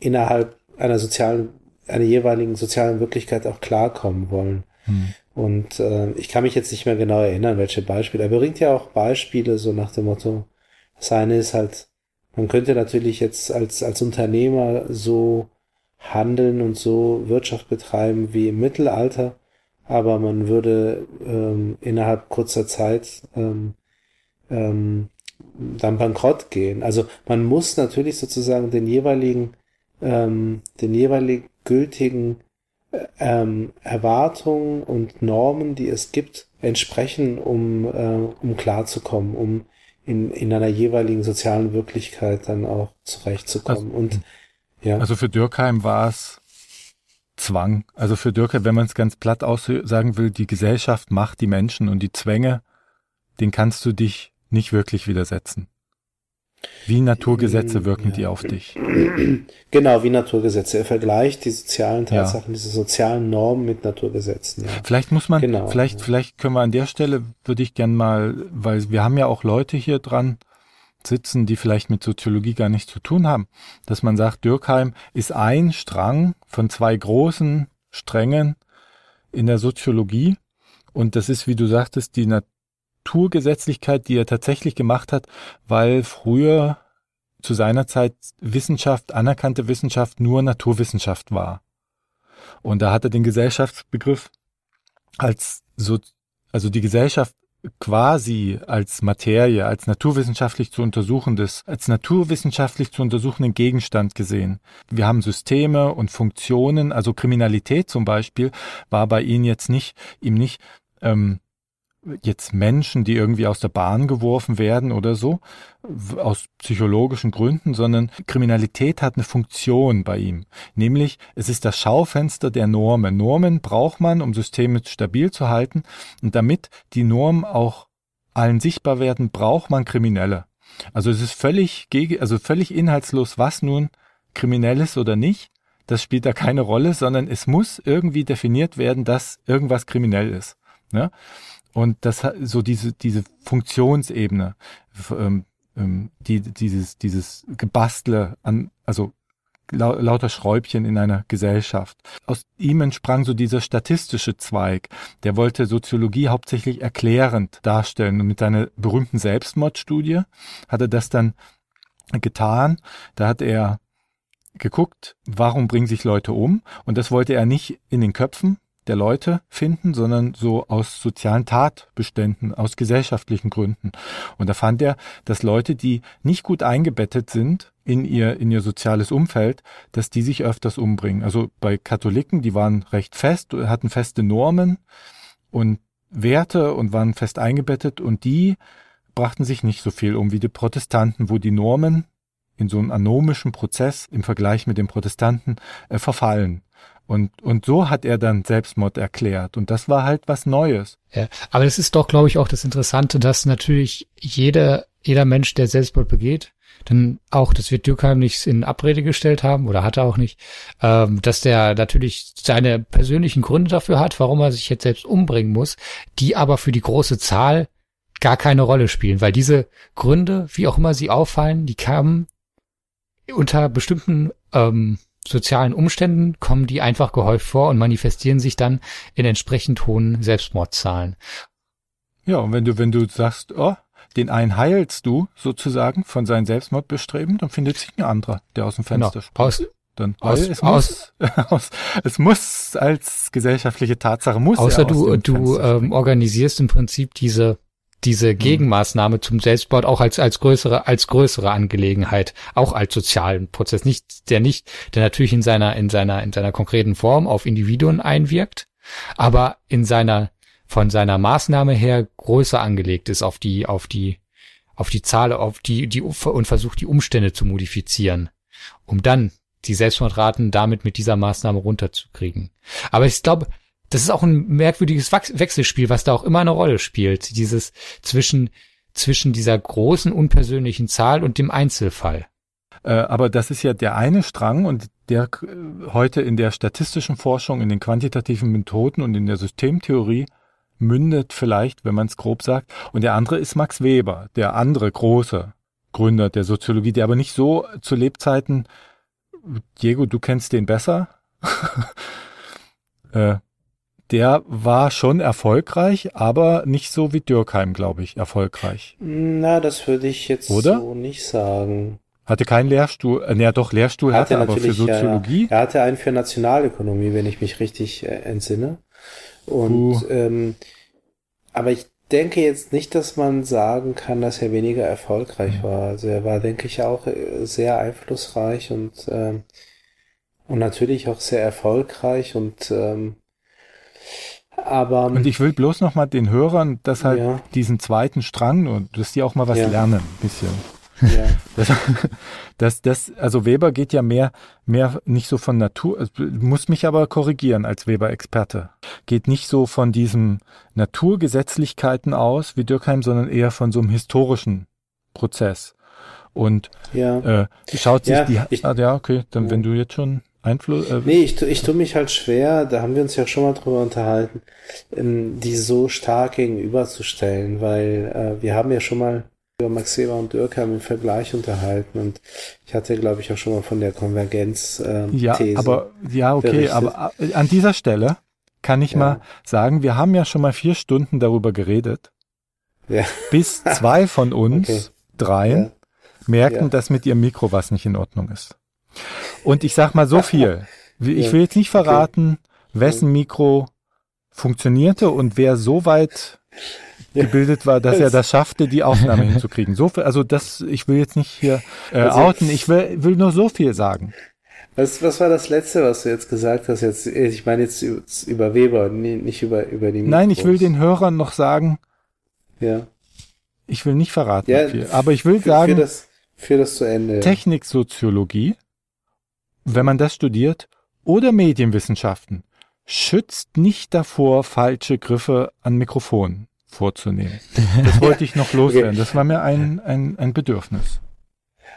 innerhalb einer sozialen einer jeweiligen sozialen Wirklichkeit auch klarkommen wollen. Hm. Und äh, ich kann mich jetzt nicht mehr genau erinnern, welche Beispiele. Er bringt ja auch Beispiele so nach dem Motto, das eine ist halt, man könnte natürlich jetzt als, als Unternehmer so handeln und so Wirtschaft betreiben wie im Mittelalter, aber man würde ähm, innerhalb kurzer Zeit ähm, ähm, dann bankrott gehen. Also man muss natürlich sozusagen den jeweiligen, ähm, den jeweiligen gültigen ähm, Erwartungen und Normen, die es gibt, entsprechen, um, äh, um klarzukommen, um in, in einer jeweiligen sozialen Wirklichkeit dann auch zurechtzukommen. Also, und ja. Also für Dürkheim war es Zwang. Also für Dürkheim, wenn man es ganz platt aussagen will, die Gesellschaft macht die Menschen und die Zwänge, den kannst du dich nicht wirklich widersetzen. Wie Naturgesetze wirken ja. die auf dich? Genau, wie Naturgesetze. Er vergleicht die sozialen Tatsachen, ja. diese sozialen Normen mit Naturgesetzen. Ja. Vielleicht muss man, genau. vielleicht, vielleicht können wir an der Stelle, würde ich gern mal, weil wir haben ja auch Leute hier dran sitzen, die vielleicht mit Soziologie gar nichts zu tun haben, dass man sagt, Dürkheim ist ein Strang von zwei großen Strängen in der Soziologie. Und das ist, wie du sagtest, die Natur Naturgesetzlichkeit, die er tatsächlich gemacht hat, weil früher zu seiner Zeit Wissenschaft, anerkannte Wissenschaft nur Naturwissenschaft war. Und da hat er den Gesellschaftsbegriff als so, also die Gesellschaft quasi als Materie, als naturwissenschaftlich zu untersuchendes, als naturwissenschaftlich zu untersuchenden Gegenstand gesehen. Wir haben Systeme und Funktionen, also Kriminalität zum Beispiel war bei ihm jetzt nicht, ihm nicht ähm, jetzt Menschen, die irgendwie aus der Bahn geworfen werden oder so, aus psychologischen Gründen, sondern Kriminalität hat eine Funktion bei ihm. Nämlich, es ist das Schaufenster der Normen. Normen braucht man, um Systeme stabil zu halten. Und damit die Normen auch allen sichtbar werden, braucht man Kriminelle. Also es ist völlig, also völlig inhaltslos, was nun kriminell ist oder nicht. Das spielt da keine Rolle, sondern es muss irgendwie definiert werden, dass irgendwas kriminell ist. Ne? Und das so diese diese Funktionsebene, ähm, ähm, die dieses dieses Gebastle an also lauter Schräubchen in einer Gesellschaft. Aus ihm entsprang so dieser statistische Zweig. Der wollte Soziologie hauptsächlich erklärend darstellen und mit seiner berühmten Selbstmordstudie hat er das dann getan. Da hat er geguckt, warum bringen sich Leute um? Und das wollte er nicht in den Köpfen der Leute finden, sondern so aus sozialen Tatbeständen, aus gesellschaftlichen Gründen. Und da fand er, dass Leute, die nicht gut eingebettet sind in ihr, in ihr soziales Umfeld, dass die sich öfters umbringen. Also bei Katholiken, die waren recht fest, hatten feste Normen und Werte und waren fest eingebettet und die brachten sich nicht so viel um wie die Protestanten, wo die Normen in so einem anomischen Prozess im Vergleich mit den Protestanten äh, verfallen. Und, und so hat er dann Selbstmord erklärt. Und das war halt was Neues. Ja, aber das ist doch, glaube ich, auch das Interessante, dass natürlich jeder, jeder Mensch, der Selbstmord begeht, dann auch, das wird Dürkheim nicht in Abrede gestellt haben oder hat er auch nicht, ähm, dass der natürlich seine persönlichen Gründe dafür hat, warum er sich jetzt selbst umbringen muss, die aber für die große Zahl gar keine Rolle spielen, weil diese Gründe, wie auch immer sie auffallen, die kamen unter bestimmten ähm, sozialen Umständen kommen die einfach gehäuft vor und manifestieren sich dann in entsprechend hohen Selbstmordzahlen. Ja, und wenn du, wenn du sagst, oh, den einen heilst du sozusagen von seinen Selbstmordbestreben, dann findet sich ein anderer, der aus dem Fenster genau. springt. Aus, dann, aus, es, aus, muss, aus, es muss als gesellschaftliche Tatsache muss außer du du ähm, organisierst im Prinzip diese diese mhm. Gegenmaßnahme zum Selbstmord auch als, als größere, als größere Angelegenheit, auch als sozialen Prozess, nicht, der nicht, der natürlich in seiner, in seiner, in seiner konkreten Form auf Individuen einwirkt, aber in seiner, von seiner Maßnahme her größer angelegt ist auf die, auf die, auf die Zahl, auf die, die, und versucht die Umstände zu modifizieren, um dann die Selbstmordraten damit mit dieser Maßnahme runterzukriegen. Aber ich glaube, das ist auch ein merkwürdiges Wechselspiel, was da auch immer eine Rolle spielt. Dieses zwischen, zwischen dieser großen unpersönlichen Zahl und dem Einzelfall. Äh, aber das ist ja der eine Strang und der äh, heute in der statistischen Forschung, in den quantitativen Methoden und in der Systemtheorie mündet vielleicht, wenn man es grob sagt. Und der andere ist Max Weber, der andere große Gründer der Soziologie, der aber nicht so zu Lebzeiten, Diego, du kennst den besser, äh, der war schon erfolgreich, aber nicht so wie Dürkheim, glaube ich, erfolgreich. Na, das würde ich jetzt Oder? so nicht sagen. Hatte keinen Lehrstuhl, äh, ja doch, Lehrstuhl hatte, hatte aber für Soziologie. Ja, er hatte einen für Nationalökonomie, wenn ich mich richtig äh, entsinne. Und uh. ähm, aber ich denke jetzt nicht, dass man sagen kann, dass er weniger erfolgreich war. Also er war, denke ich, auch äh, sehr einflussreich und ähm, und natürlich auch sehr erfolgreich und ähm, aber und ich will bloß noch mal den Hörern, dass halt ja. diesen zweiten Strang und dass die auch mal was ja. lernen, ein bisschen. Ja. Das, das, das, also Weber geht ja mehr, mehr nicht so von Natur, also muss mich aber korrigieren als Weber-Experte. Geht nicht so von diesen Naturgesetzlichkeiten aus wie Dürkheim, sondern eher von so einem historischen Prozess. Und ja. äh, schaut sich ja, die, ich, ah, ja, okay, dann wenn du jetzt schon Einfluss? Äh, nee, ich, ich tue mich halt schwer, da haben wir uns ja schon mal drüber unterhalten, ähm, die so stark gegenüberzustellen, weil äh, wir haben ja schon mal über Max Weber und Dürkheim im Vergleich unterhalten und ich hatte, glaube ich, auch schon mal von der Konvergenz äh, Ja, These aber ja, okay, berichtet. aber äh, an dieser Stelle kann ich ja. mal sagen, wir haben ja schon mal vier Stunden darüber geredet. Ja. Bis zwei von uns, okay. dreien, ja. merken, dass mit ihrem Mikro was nicht in Ordnung ist. Und ich sag mal so viel. Ich will jetzt nicht verraten, wessen Mikro funktionierte und wer so weit gebildet war, dass er das schaffte, die Aufnahme hinzukriegen. So viel, also das, ich will jetzt nicht hier äh, also, outen, ich will, will nur so viel sagen. Was, was war das letzte, was du jetzt gesagt hast? Jetzt, ich meine jetzt über Weber, nicht über, über die Mikros. Nein, ich will den Hörern noch sagen. Ja. Ich will nicht verraten, ja, viel, aber ich will für, sagen. Für das, für das zu Ende. Techniksoziologie wenn man das studiert, oder Medienwissenschaften, schützt nicht davor, falsche Griffe an Mikrofonen vorzunehmen. Das wollte ich noch loswerden. Okay. Das war mir ein, ein, ein Bedürfnis.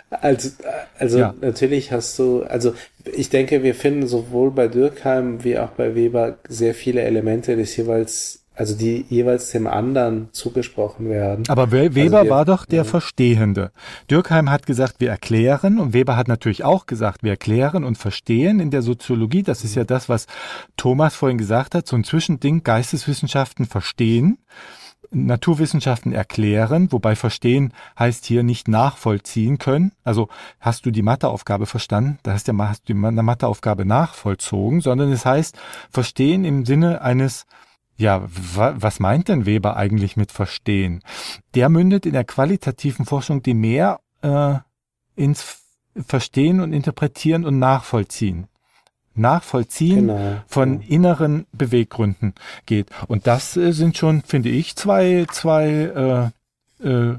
Also, also ja. natürlich hast du, also ich denke, wir finden sowohl bei Dürkheim wie auch bei Weber sehr viele Elemente des jeweils also die jeweils dem anderen zugesprochen werden. Aber Weber also wir, war doch der ja. Verstehende. Dürkheim hat gesagt, wir erklären und Weber hat natürlich auch gesagt, wir erklären und verstehen in der Soziologie. Das ist ja das, was Thomas vorhin gesagt hat, so ein Zwischending Geisteswissenschaften verstehen Naturwissenschaften erklären, wobei verstehen heißt hier nicht nachvollziehen können. Also hast du die Matheaufgabe verstanden, da hast du ja hast du die Matheaufgabe nachvollzogen, sondern es heißt verstehen im Sinne eines ja, wa was meint denn Weber eigentlich mit verstehen? Der mündet in der qualitativen Forschung, die mehr äh, ins Verstehen und Interpretieren und Nachvollziehen Nachvollziehen genau. von inneren Beweggründen geht. Und das äh, sind schon, finde ich, zwei, zwei äh, äh,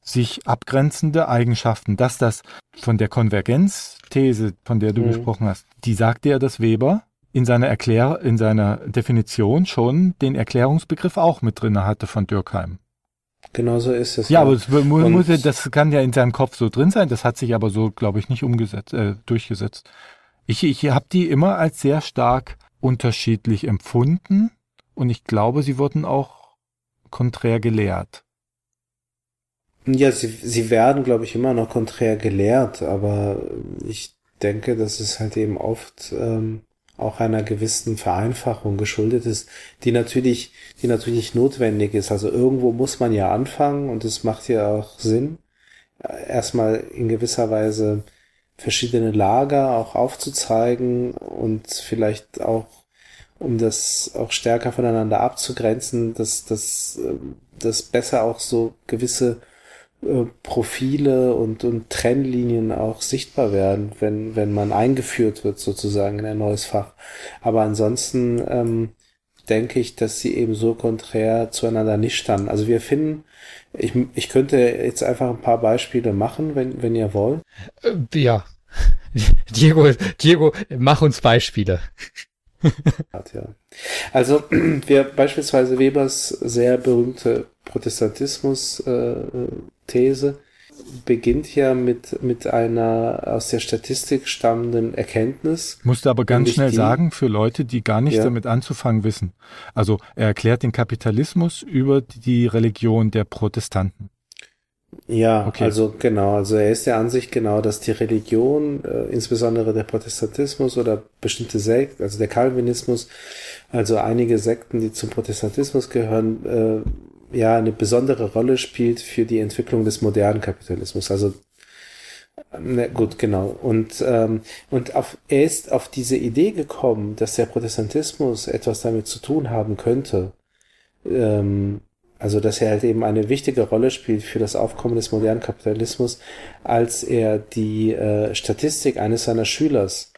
sich abgrenzende Eigenschaften. Dass das von der Konvergenzthese, von der du mhm. gesprochen hast, die sagte ja, dass Weber in seiner Erklär in seiner Definition schon den Erklärungsbegriff auch mit drinne hatte von Dürkheim. Genau so ist es. Ja, ja. aber es muss, das kann ja in seinem Kopf so drin sein. Das hat sich aber so, glaube ich, nicht umgesetzt, äh, durchgesetzt. Ich, ich habe die immer als sehr stark unterschiedlich empfunden und ich glaube, sie wurden auch konträr gelehrt. Ja, sie, sie werden, glaube ich, immer noch konträr gelehrt, aber ich denke, dass es halt eben oft ähm, auch einer gewissen Vereinfachung geschuldet ist, die natürlich, die natürlich notwendig ist. Also irgendwo muss man ja anfangen und es macht ja auch Sinn, erstmal in gewisser Weise verschiedene Lager auch aufzuzeigen und vielleicht auch, um das auch stärker voneinander abzugrenzen, dass dass, ähm, dass besser auch so gewisse äh, Profile und, und Trennlinien auch sichtbar werden, wenn, wenn man eingeführt wird sozusagen in ein neues Fach. Aber ansonsten ähm, denke ich, dass sie eben so konträr zueinander nicht standen. Also wir finden, ich, ich könnte jetzt einfach ein paar Beispiele machen, wenn, wenn ihr wollt. Äh, ja. Diego, Diego, mach uns Beispiele. Also wir beispielsweise Webers sehr berühmte Protestantismus-These äh, beginnt ja mit, mit einer aus der Statistik stammenden Erkenntnis. Musste aber ganz schnell die, sagen, für Leute, die gar nichts ja. damit anzufangen wissen. Also er erklärt den Kapitalismus über die Religion der Protestanten. Ja, okay. also genau, also er ist der Ansicht genau, dass die Religion, äh, insbesondere der Protestantismus oder bestimmte Sekten, also der Calvinismus, also einige Sekten, die zum Protestantismus gehören, äh, ja eine besondere Rolle spielt für die Entwicklung des modernen Kapitalismus. Also Ne, gut, genau. Und, ähm, und auf, er ist auf diese Idee gekommen, dass der Protestantismus etwas damit zu tun haben könnte, ähm, also, dass er halt eben eine wichtige Rolle spielt für das Aufkommen des modernen Kapitalismus, als er die äh, Statistik eines seiner Schülers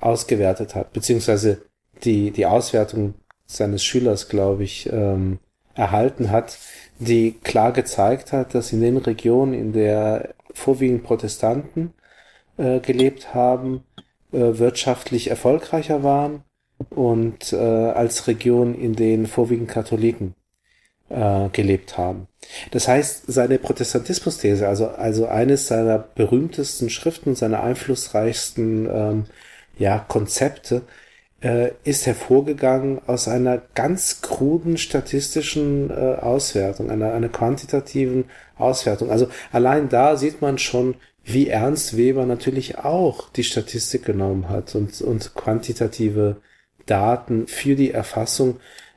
ausgewertet hat, beziehungsweise die, die Auswertung seines Schülers, glaube ich, ähm, erhalten hat, die klar gezeigt hat, dass in den Regionen, in der vorwiegend Protestanten äh, gelebt haben, äh, wirtschaftlich erfolgreicher waren und äh, als Region, in denen vorwiegend Katholiken äh, gelebt haben. Das heißt, seine Protestantismus-These, also, also eines seiner berühmtesten Schriften, seiner einflussreichsten ähm, ja, Konzepte, äh, ist hervorgegangen aus einer ganz kruden statistischen äh, Auswertung, einer, einer quantitativen Auswertung. Also allein da sieht man schon, wie ernst Weber natürlich auch die Statistik genommen hat und, und quantitative Daten für die Erfassung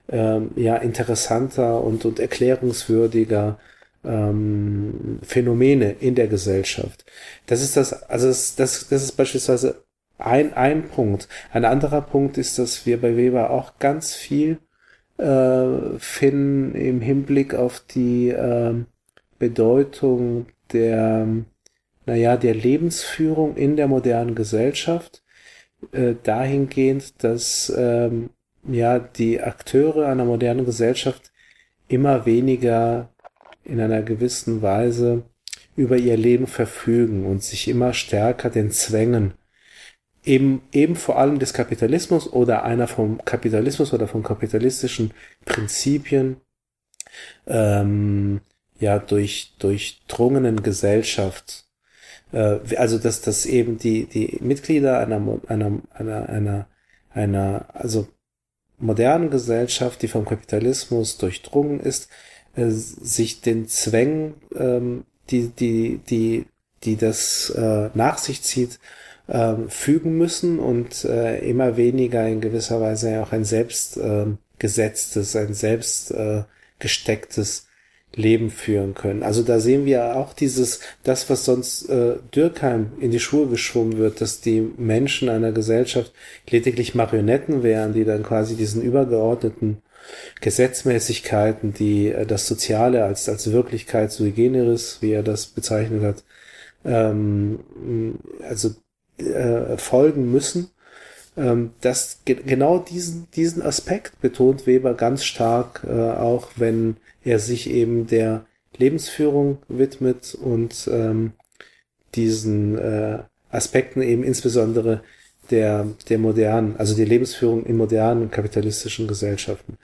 ähm, ja interessanter und, und erklärungswürdiger ähm, Phänomene in der Gesellschaft. Das ist das, also das, das, das ist beispielsweise ein, ein Punkt. Ein anderer Punkt ist, dass wir bei Weber auch ganz viel äh, finden im Hinblick auf die äh, Bedeutung der, naja, der Lebensführung in der modernen Gesellschaft, äh, dahingehend, dass ähm, ja die Akteure einer modernen Gesellschaft immer weniger in einer gewissen Weise über ihr Leben verfügen und sich immer stärker den Zwängen eben, eben vor allem des Kapitalismus oder einer vom Kapitalismus oder von kapitalistischen Prinzipien ähm, ja durch durchdrungenen Gesellschaft. Äh, also dass dass eben die die Mitglieder einer einer einer einer einer also modernen Gesellschaft, die vom Kapitalismus durchdrungen ist, äh, sich den Zwängen, ähm, die, die, die, die das äh, nach sich zieht, äh, fügen müssen und äh, immer weniger in gewisser Weise auch ein selbst äh, gesetztes, ein selbst äh, gestecktes Leben führen können. Also da sehen wir auch dieses, das, was sonst äh, Dürkheim in die Schuhe geschoben wird, dass die Menschen einer Gesellschaft lediglich Marionetten wären, die dann quasi diesen übergeordneten Gesetzmäßigkeiten, die äh, das Soziale als, als Wirklichkeit sui generis, wie er das bezeichnet hat, ähm, also äh, folgen müssen. Ähm, das ge genau diesen, diesen Aspekt betont Weber ganz stark, äh, auch wenn er sich eben der Lebensführung widmet und ähm, diesen äh, Aspekten eben insbesondere der, der modernen, also die Lebensführung in modernen kapitalistischen Gesellschaften.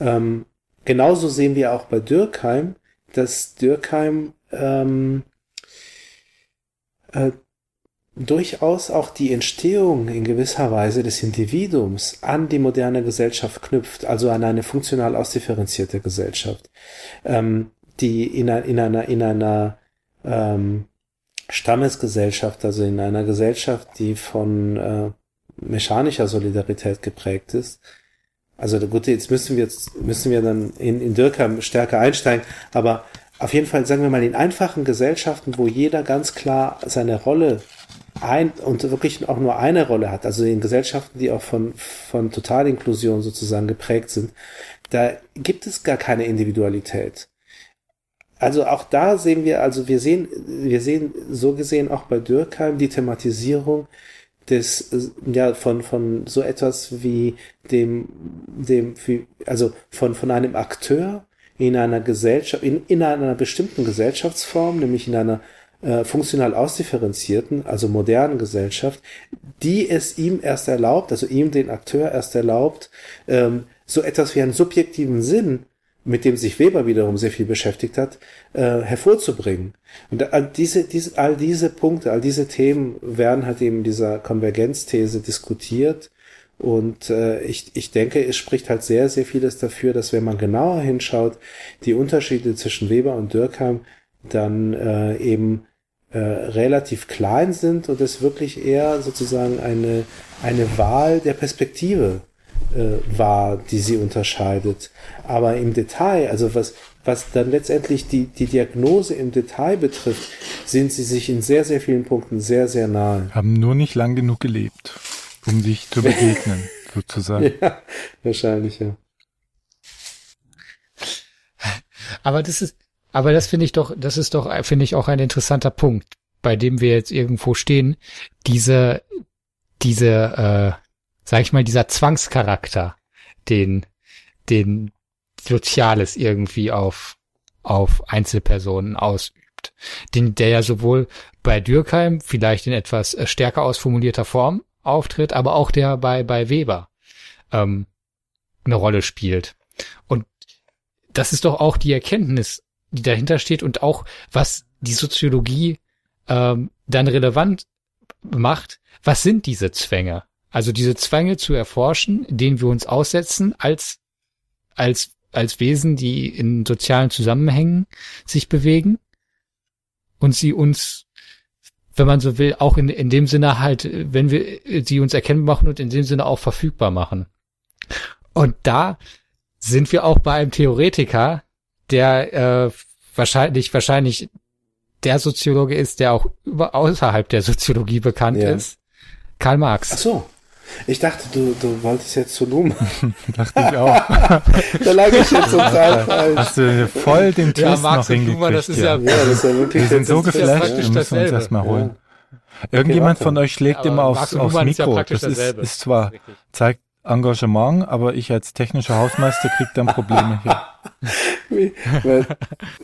Ähm, genauso sehen wir auch bei Dürkheim, dass Dürkheim ähm, äh, durchaus auch die Entstehung in gewisser Weise des Individuums an die moderne Gesellschaft knüpft, also an eine funktional ausdifferenzierte Gesellschaft, ähm, die in, in einer, in einer ähm, Stammesgesellschaft, also in einer Gesellschaft, die von äh, mechanischer Solidarität geprägt ist. Also gut, jetzt müssen wir jetzt müssen wir dann in, in Dürkheim stärker einsteigen, aber auf jeden Fall sagen wir mal in einfachen Gesellschaften, wo jeder ganz klar seine Rolle ein und wirklich auch nur eine Rolle hat, also in Gesellschaften, die auch von, von Totalinklusion sozusagen geprägt sind, da gibt es gar keine Individualität. Also auch da sehen wir, also wir sehen, wir sehen so gesehen auch bei Dürkheim die Thematisierung des, ja, von, von so etwas wie dem, dem, also von, von einem Akteur in einer Gesellschaft, in, in einer bestimmten Gesellschaftsform, nämlich in einer äh, funktional ausdifferenzierten, also modernen Gesellschaft, die es ihm erst erlaubt, also ihm den Akteur erst erlaubt, ähm, so etwas wie einen subjektiven Sinn, mit dem sich Weber wiederum sehr viel beschäftigt hat, äh, hervorzubringen. Und all diese, diese, all diese Punkte, all diese Themen werden halt eben dieser Konvergenzthese diskutiert. Und äh, ich, ich denke, es spricht halt sehr, sehr vieles dafür, dass wenn man genauer hinschaut, die Unterschiede zwischen Weber und Dürkheim dann äh, eben äh, relativ klein sind und es wirklich eher sozusagen eine, eine Wahl der Perspektive äh, war, die sie unterscheidet. Aber im Detail, also was, was dann letztendlich die, die Diagnose im Detail betrifft, sind sie sich in sehr, sehr vielen Punkten sehr, sehr nahe. Haben nur nicht lang genug gelebt, um sich zu begegnen, sozusagen. Ja, wahrscheinlich, ja. Aber das ist, aber das finde ich doch, das ist doch, finde ich auch ein interessanter Punkt, bei dem wir jetzt irgendwo stehen. Diese, diese, äh, sag ich mal, dieser Zwangscharakter, den, den Soziales irgendwie auf, auf Einzelpersonen ausübt. Den, der ja sowohl bei Dürkheim vielleicht in etwas äh, stärker ausformulierter Form auftritt, aber auch der bei, bei Weber ähm, eine Rolle spielt. Und das ist doch auch die Erkenntnis die dahinter steht und auch was die Soziologie ähm, dann relevant macht. Was sind diese Zwänge? Also diese Zwänge zu erforschen, denen wir uns aussetzen als als als Wesen, die in sozialen Zusammenhängen sich bewegen und sie uns, wenn man so will, auch in, in dem Sinne halt, wenn wir sie uns erkennbar machen und in dem Sinne auch verfügbar machen. Und da sind wir auch bei einem Theoretiker, der äh, wahrscheinlich wahrscheinlich der Soziologe ist, der auch über, außerhalb der Soziologie bekannt ja. ist. Karl Marx. Ach so. Ich dachte, du, du wolltest jetzt zu Luhmann. dachte ich auch. da lag ich jetzt total falsch. Hast du voll den Twist ja, Marx noch hingekriegt. Luhmann, das ist ja, ja, das ist ja wirklich Wir sind so geflasht, wir müssen uns das mal holen. Ja. Irgendjemand okay, von euch schlägt immer aufs, aufs Mikro. das ist, ist zwar, zeigt Engagement, aber ich als technischer Hausmeister krieg dann Probleme hier.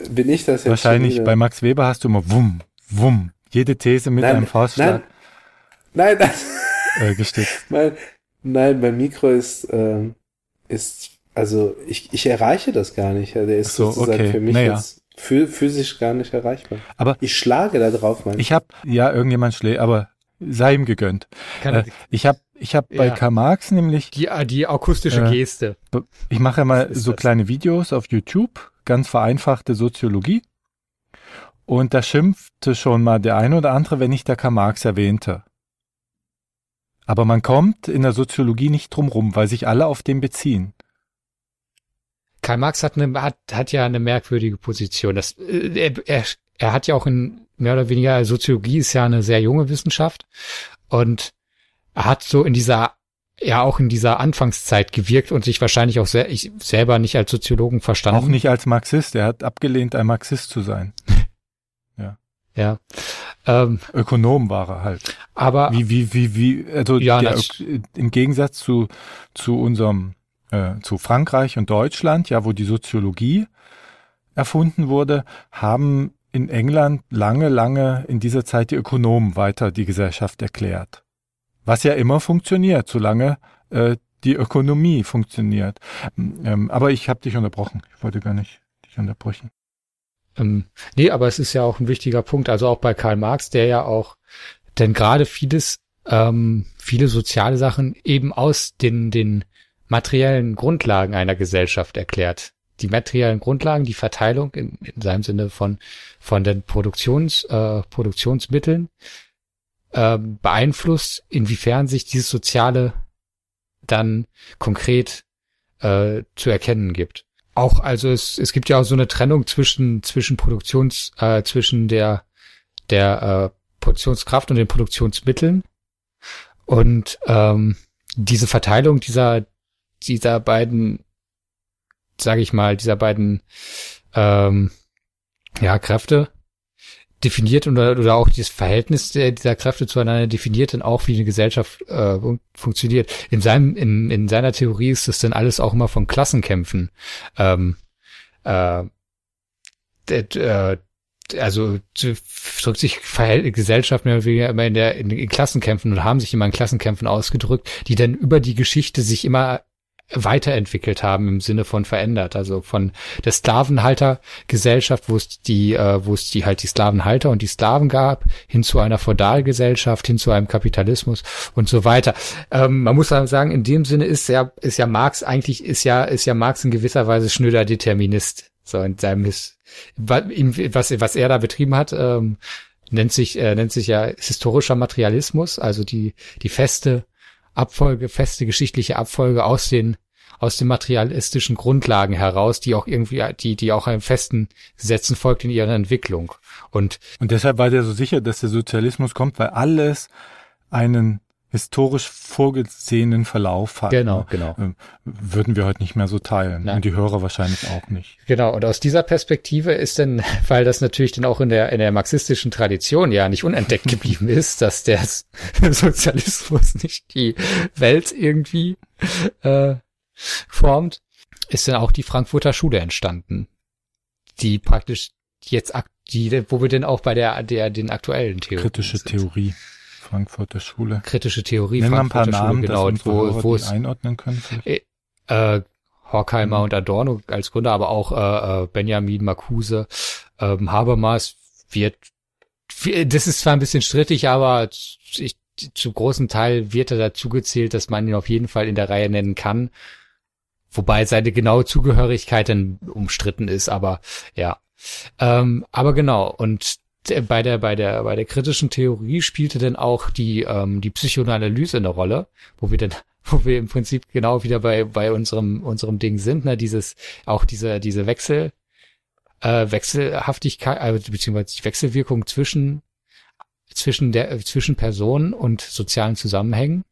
Bin ich das jetzt Wahrscheinlich bei Max Weber hast du immer wumm, wumm, jede These mit nein, einem Faustschlag. Nein, nein, das, äh, gestützt. Mein, nein, mein Mikro ist, ähm, ist, also ich, ich erreiche das gar nicht. Der ist so, sozusagen okay. für mich naja. jetzt physisch gar nicht erreichbar. Aber ich schlage da drauf, mein Ich habe ja irgendjemand schlägt, aber sei ihm gegönnt. Äh, ich habe ich habe ja. bei Karl Marx nämlich die die akustische äh, Geste. Ich mache ja mal so das? kleine Videos auf YouTube, ganz vereinfachte Soziologie. Und da schimpfte schon mal der eine oder andere, wenn ich da Karl Marx erwähnte. Aber man kommt in der Soziologie nicht drum rum, weil sich alle auf den beziehen. Karl Marx hat, eine, hat, hat ja eine merkwürdige Position. Das, äh, er, er, er hat ja auch in mehr oder weniger Soziologie ist ja eine sehr junge Wissenschaft und hat so in dieser ja auch in dieser Anfangszeit gewirkt und sich wahrscheinlich auch sehr, ich selber nicht als Soziologen verstanden. Auch nicht als Marxist. Er hat abgelehnt, ein Marxist zu sein. ja. Ja. Ähm, Ökonom war er halt. Aber wie wie wie wie also ja, der, im Gegensatz zu zu unserem äh, zu Frankreich und Deutschland, ja, wo die Soziologie erfunden wurde, haben in England lange, lange in dieser Zeit die Ökonomen weiter die Gesellschaft erklärt. Was ja immer funktioniert, solange äh, die Ökonomie funktioniert. Ähm, aber ich habe dich unterbrochen. Ich wollte gar nicht dich unterbrechen. Ähm, nee, aber es ist ja auch ein wichtiger Punkt. Also auch bei Karl Marx, der ja auch, denn gerade vieles, ähm, viele soziale Sachen eben aus den, den materiellen Grundlagen einer Gesellschaft erklärt. Die materiellen Grundlagen, die Verteilung in, in seinem Sinne von, von den Produktions, äh, Produktionsmitteln, äh, beeinflusst, inwiefern sich dieses Soziale dann konkret äh, zu erkennen gibt. Auch, also es, es gibt ja auch so eine Trennung zwischen, zwischen Produktions, äh, zwischen der, der äh, Produktionskraft und den Produktionsmitteln. Und ähm, diese Verteilung dieser, dieser beiden, sage ich mal, dieser beiden ähm, ja, Kräfte definiert oder, oder auch dieses Verhältnis der, dieser Kräfte zueinander definiert dann auch, wie eine Gesellschaft äh, funktioniert. In seinem, in, in seiner Theorie ist das dann alles auch immer von Klassenkämpfen. Ähm, äh, äh, also drückt sich Verhält Gesellschaft mehr oder weniger immer in der in, in Klassenkämpfen und haben sich immer in Klassenkämpfen ausgedrückt, die dann über die Geschichte sich immer weiterentwickelt haben im Sinne von verändert. Also von der Sklavenhaltergesellschaft, wo es die, äh, wo es die halt die Sklavenhalter und die Sklaven gab, hin zu einer Feudalgesellschaft, hin zu einem Kapitalismus und so weiter. Ähm, man muss sagen, in dem Sinne ist ja, ist ja Marx eigentlich, ist ja, ist ja Marx in gewisser Weise schnöder Determinist. So in seinem His, was, was er da betrieben hat, ähm, nennt sich, äh, nennt sich ja historischer Materialismus, also die, die feste Abfolge, feste geschichtliche Abfolge aus den aus den materialistischen Grundlagen heraus, die auch irgendwie, die, die auch einem festen Gesetzen folgt in ihrer Entwicklung. Und, und deshalb war der so sicher, dass der Sozialismus kommt, weil alles einen historisch vorgesehenen Verlauf hat. Genau, ne? genau. Ähm, würden wir heute nicht mehr so teilen. Nein. Und die Hörer wahrscheinlich auch nicht. Genau. Und aus dieser Perspektive ist denn, weil das natürlich dann auch in der, in der marxistischen Tradition ja nicht unentdeckt geblieben ist, dass der Sozialismus nicht die Welt irgendwie, äh, formt, ist dann auch die Frankfurter Schule entstanden. Die praktisch jetzt, die, wo wir denn auch bei der, der, den aktuellen Theorien Kritische sind. Theorie. Frankfurter Schule. Kritische Theorie, Nennen Frankfurter ein paar Namen, Schule, genau, wo, wo es einordnen können. Äh, äh, Horkheimer mhm. und Adorno als Gründer, aber auch äh, äh Benjamin Marcuse, ähm, Habermas wird, das ist zwar ein bisschen strittig, aber ich, zu großen Teil wird er dazu gezählt, dass man ihn auf jeden Fall in der Reihe nennen kann. Wobei seine genaue Zugehörigkeit dann umstritten ist, aber ja. Ähm, aber genau, und bei der, bei der, bei der kritischen Theorie spielte dann auch die, ähm, die Psychoanalyse eine Rolle, wo wir dann, wo wir im Prinzip genau wieder bei, bei unserem, unserem Ding sind, ne, dieses, auch diese, diese Wechsel, äh, Wechselhaftigkeit, äh, beziehungsweise die Wechselwirkung zwischen, zwischen der, zwischen Personen und sozialen Zusammenhängen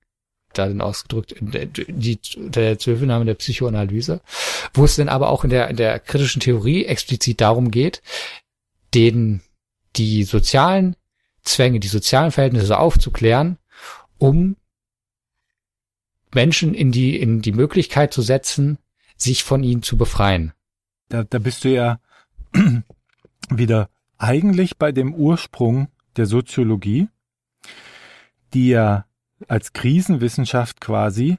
da dann ausgedrückt, die, der Zuhilfenahme der Psychoanalyse, wo es dann aber auch in der, in der kritischen Theorie explizit darum geht, den die sozialen Zwänge, die sozialen Verhältnisse aufzuklären, um Menschen in die, in die Möglichkeit zu setzen, sich von ihnen zu befreien. Da, da bist du ja wieder eigentlich bei dem Ursprung der Soziologie, die ja als Krisenwissenschaft quasi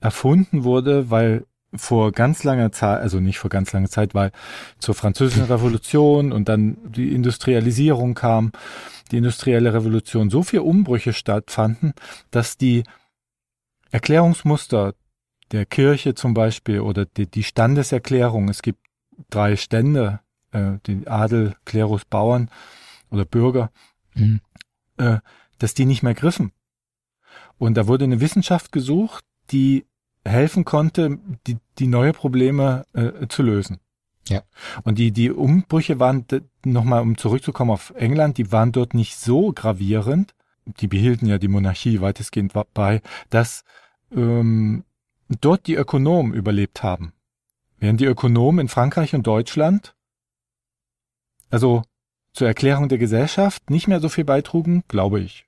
erfunden wurde, weil vor ganz langer Zeit, also nicht vor ganz langer Zeit, weil zur französischen Revolution und dann die Industrialisierung kam, die industrielle Revolution, so viel Umbrüche stattfanden, dass die Erklärungsmuster der Kirche zum Beispiel oder die, die Standeserklärung, es gibt drei Stände, äh, den Adel, Klerus, Bauern oder Bürger, mhm. äh, dass die nicht mehr griffen. Und da wurde eine Wissenschaft gesucht, die helfen konnte, die, die neue Probleme äh, zu lösen. Ja. Und die, die Umbrüche waren, nochmal um zurückzukommen auf England, die waren dort nicht so gravierend, die behielten ja die Monarchie weitestgehend bei, dass ähm, dort die Ökonomen überlebt haben. Während die Ökonomen in Frankreich und Deutschland, also zur Erklärung der Gesellschaft, nicht mehr so viel beitrugen, glaube ich.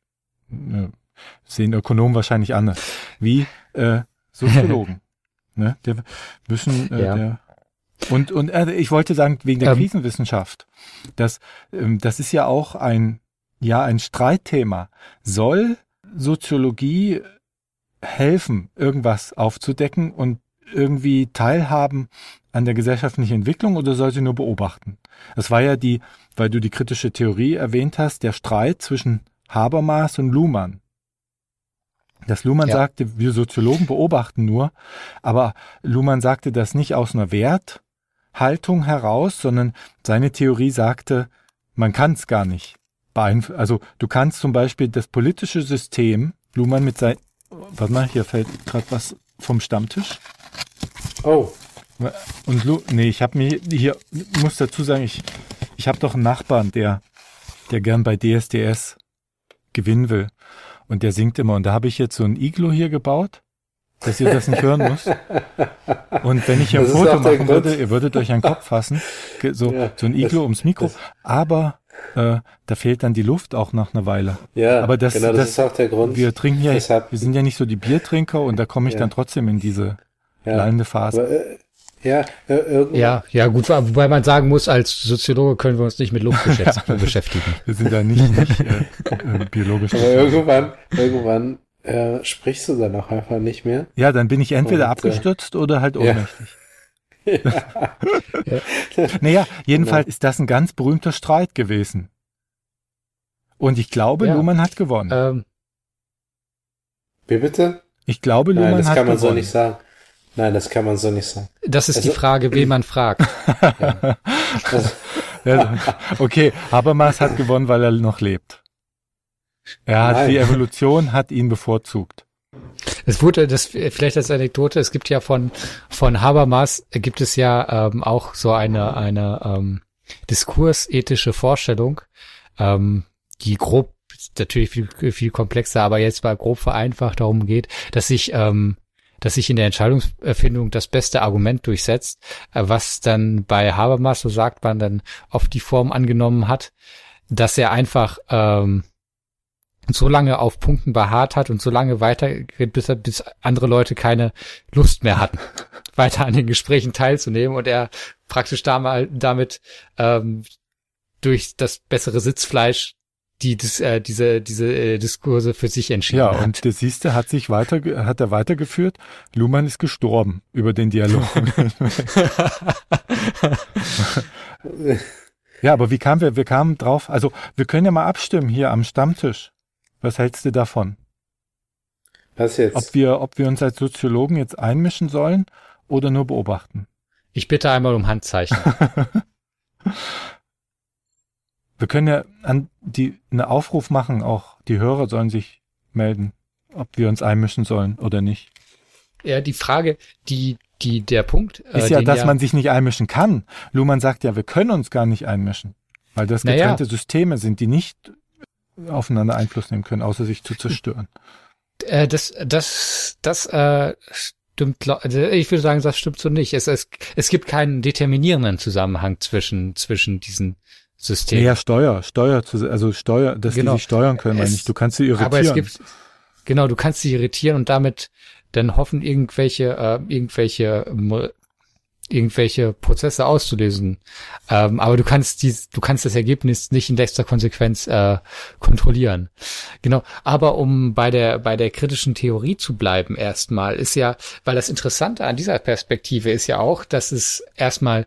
Äh, sehen Ökonomen wahrscheinlich anders. Wie äh, Soziologen. ne? Der müssen äh, ja. der, und und äh, ich wollte sagen wegen der ähm, Krisenwissenschaft, dass ähm, das ist ja auch ein ja ein Streitthema. Soll Soziologie helfen, irgendwas aufzudecken und irgendwie teilhaben an der gesellschaftlichen Entwicklung oder soll sie nur beobachten? Das war ja die, weil du die kritische Theorie erwähnt hast, der Streit zwischen Habermas und Luhmann. Dass Luhmann ja. sagte, wir Soziologen beobachten nur, aber Luhmann sagte das nicht aus einer Werthaltung heraus, sondern seine Theorie sagte, man kann es gar nicht beeinflussen. Also du kannst zum Beispiel das politische System, Luhmann mit sein, warte mal, hier fällt gerade was vom Stammtisch. Oh. Und Lu, nee, ich habe mir hier, muss dazu sagen, ich, ich habe doch einen Nachbarn, der, der gern bei DSDS gewinnen will. Und der singt immer. Und da habe ich jetzt so ein Iglo hier gebaut, dass ihr das nicht hören müsst. Und wenn ich hier ein Foto machen würde, ihr würdet euch einen Kopf fassen, so, ja, so ein Iglo ums Mikro. Aber äh, da fehlt dann die Luft auch nach einer Weile. Ja, aber das, genau, das, das ist auch der Grund. Wir trinken ja, wir sind ja nicht so die Biertrinker und da komme ich ja. dann trotzdem in diese ja. lallende Phase. Aber, äh, ja, äh, ja, ja, gut, wobei man sagen muss, als Soziologe können wir uns nicht mit Luft beschäftigen. wir sind da nicht, nicht äh, äh, biologisch. Aber irgendwann, irgendwann äh, sprichst du dann auch einfach nicht mehr. Ja, dann bin ich entweder Und, äh, abgestürzt oder halt ohnmächtig. Ja. ja. Naja, jedenfalls genau. ist das ein ganz berühmter Streit gewesen. Und ich glaube, ja. Luhmann hat gewonnen. Ähm. Wie bitte? Ich glaube, Luhmann Nein, das hat kann man gewonnen. so nicht sagen. Nein, das kann man so nicht sagen. Das ist also, die Frage, wen man fragt. ja. okay, Habermas hat gewonnen, weil er noch lebt. Er hat Nein. die Evolution hat ihn bevorzugt. Es wurde das vielleicht als Anekdote. Es gibt ja von von Habermas gibt es ja ähm, auch so eine eine ähm, diskursethische Vorstellung, ähm, die grob natürlich viel viel komplexer, aber jetzt mal grob vereinfacht darum geht, dass sich ähm, dass sich in der Entscheidungsfindung das beste Argument durchsetzt, äh, was dann bei Habermas, so sagt man, dann oft die Form angenommen hat, dass er einfach ähm, so lange auf Punkten beharrt hat und so lange weitergeht, bis, er, bis andere Leute keine Lust mehr hatten, weiter an den Gesprächen teilzunehmen und er praktisch damit, damit ähm, durch das bessere Sitzfleisch die das, äh, diese diese äh, Diskurse für sich entschieden ja, hat. Ja, und der siehste hat sich weiter hat er weitergeführt. Luhmann ist gestorben über den Dialog. ja, aber wie kamen wir? Wir kamen drauf. Also wir können ja mal abstimmen hier am Stammtisch. Was hältst du davon? Was jetzt? Ob wir ob wir uns als Soziologen jetzt einmischen sollen oder nur beobachten? Ich bitte einmal um Handzeichen. Wir können ja an die eine Aufruf machen, auch die Hörer sollen sich melden, ob wir uns einmischen sollen oder nicht. Ja, die Frage, die die der Punkt äh, ist ja, dass ja man sich nicht einmischen kann. Luhmann sagt ja, wir können uns gar nicht einmischen, weil das getrennte naja. Systeme sind, die nicht aufeinander Einfluss nehmen können, außer sich zu zerstören. Äh, das das das äh, stimmt. Also ich würde sagen, das stimmt so nicht. Es, es es gibt keinen determinierenden Zusammenhang zwischen zwischen diesen System. Ja, Steuer, Steuer, also Steuer, dass genau. die sich steuern können, meine ich. Du kannst sie irritieren. Aber es gibt, genau, du kannst sie irritieren und damit dann hoffen, irgendwelche, äh, irgendwelche, äh, irgendwelche Prozesse auszulösen. Ähm, aber du kannst dies, du kannst das Ergebnis nicht in letzter Konsequenz äh, kontrollieren. Genau. Aber um bei der bei der kritischen Theorie zu bleiben, erstmal ist ja, weil das Interessante an dieser Perspektive ist ja auch, dass es erstmal